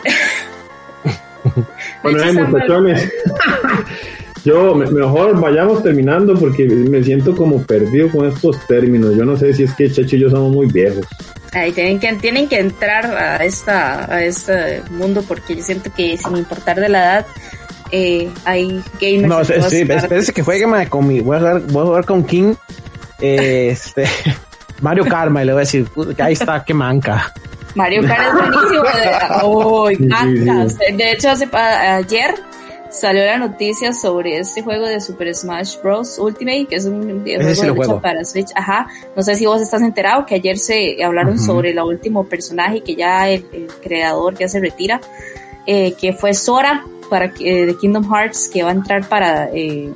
bueno, hay muchachones. Yo, mejor vayamos terminando porque me siento como perdido con estos términos. Yo no sé si es que Checho y yo somos muy viejos. Ahí tienen que, tienen que entrar a esta, a este mundo porque yo siento que sin importar de la edad, eh, hay gamers. No, sí, espérese que juegue con mi, voy a jugar, voy a jugar con King, eh, este, Mario Karma y le voy a decir, ahí está, qué manca. Mario Kart es buenísimo. oh, De hecho, hace, ayer salió la noticia sobre este juego de Super Smash Bros. Ultimate, que es un videojuego para Switch. Ajá. No sé si vos estás enterado que ayer se hablaron sobre el último personaje que ya el, creador ya se retira, eh, que fue Sora para eh, de Kingdom Hearts, que va a entrar para eh,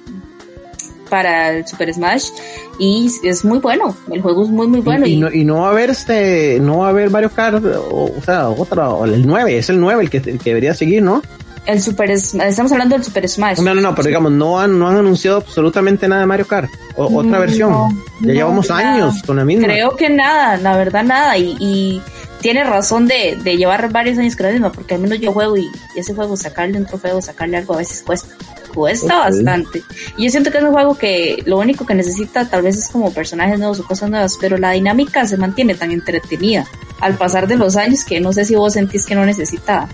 para el Super Smash y es muy bueno, el juego es muy muy bueno. Y, no, y no, va a haber este, no va a haber Mario Kart, o, sea, otra, el 9, es el 9 el que, el que debería seguir, ¿no? El Super estamos hablando del Super Smash. No, no, no, pero digamos, no han, no han anunciado absolutamente nada de Mario Kart. O, otra versión. ya llevamos años con la misma. Creo que nada, la verdad nada. Y, y tiene razón de, de, llevar varios años con la misma, porque al menos yo juego y ese juego sacarle un trofeo, sacarle algo a veces cuesta. Cuesta bastante. Y yo siento que es un juego que lo único que necesita tal vez es como personajes nuevos o cosas nuevas, pero la dinámica se mantiene tan entretenida al pasar de los años que no sé si vos sentís que no necesita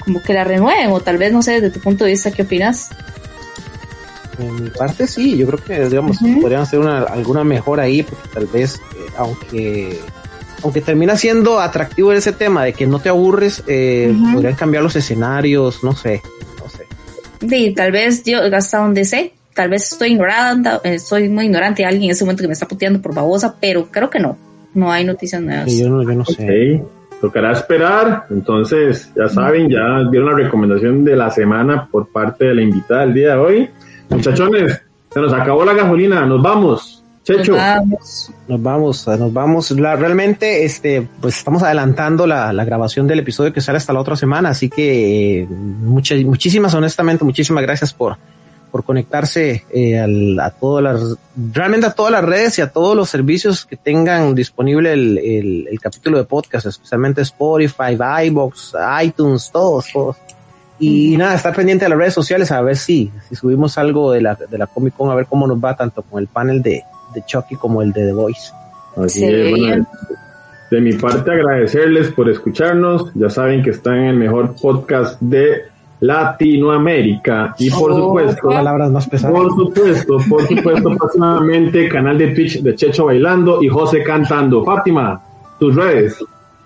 como que la renueven o tal vez no sé desde tu punto de vista qué opinas. En mi parte sí, yo creo que digamos podrían hacer una, alguna mejora ahí porque tal vez eh, aunque aunque termina siendo atractivo ese tema de que no te aburres, eh, podrían cambiar los escenarios, no sé, no sé. Sí, tal vez yo hasta donde sé, tal vez estoy ignorada, estoy muy ignorante de alguien en ese momento que me está puteando por babosa, pero creo que no, no hay noticias nuevas. yo no, yo no sé. Tocará esperar, entonces ya saben, ya vieron la recomendación de la semana por parte de la invitada del día de hoy. Muchachones, se nos acabó la gasolina, nos vamos. Checho. Nos vamos. Nos vamos, realmente, este, pues estamos adelantando la, grabación del episodio que sale hasta la otra semana, así que eh, muchas, muchísimas, honestamente, muchísimas gracias por, por conectarse eh, a todas las, realmente a todas las redes y a todos los servicios que tengan disponible el, el, capítulo de podcast, especialmente Spotify, iBox, iTunes, todos, todos. Y nada, estar pendiente de las redes sociales a ver si, si subimos algo de la, de la Comic Con, a ver cómo nos va tanto con el panel de, de Chucky como el de The Voice. Así es, de mi parte agradecerles por escucharnos. Ya saben que están en el mejor podcast de Latinoamérica y por oh, supuesto, palabras más pesadas. Por supuesto, por supuesto, próximamente canal de Twitch de Checho bailando y José cantando. Fátima, tus redes.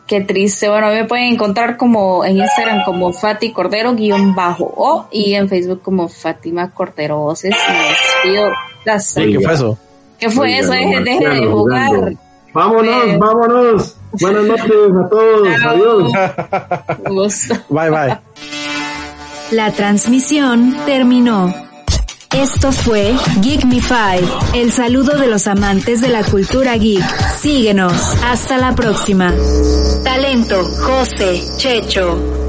Qué triste. Bueno, me pueden encontrar como en Instagram como Fati Cordero guion bajo o y en Facebook como Fátima Cordero Voces. ¿Qué fue eso? ¿Qué fue eso? Deje, de jugar. Vámonos, vámonos. Buenas noches a todos. Adiós. Gusto. Bye, bye. La transmisión terminó. Esto fue Geek el saludo de los amantes de la cultura geek. Síguenos. Hasta la próxima. Talento, José, Checho.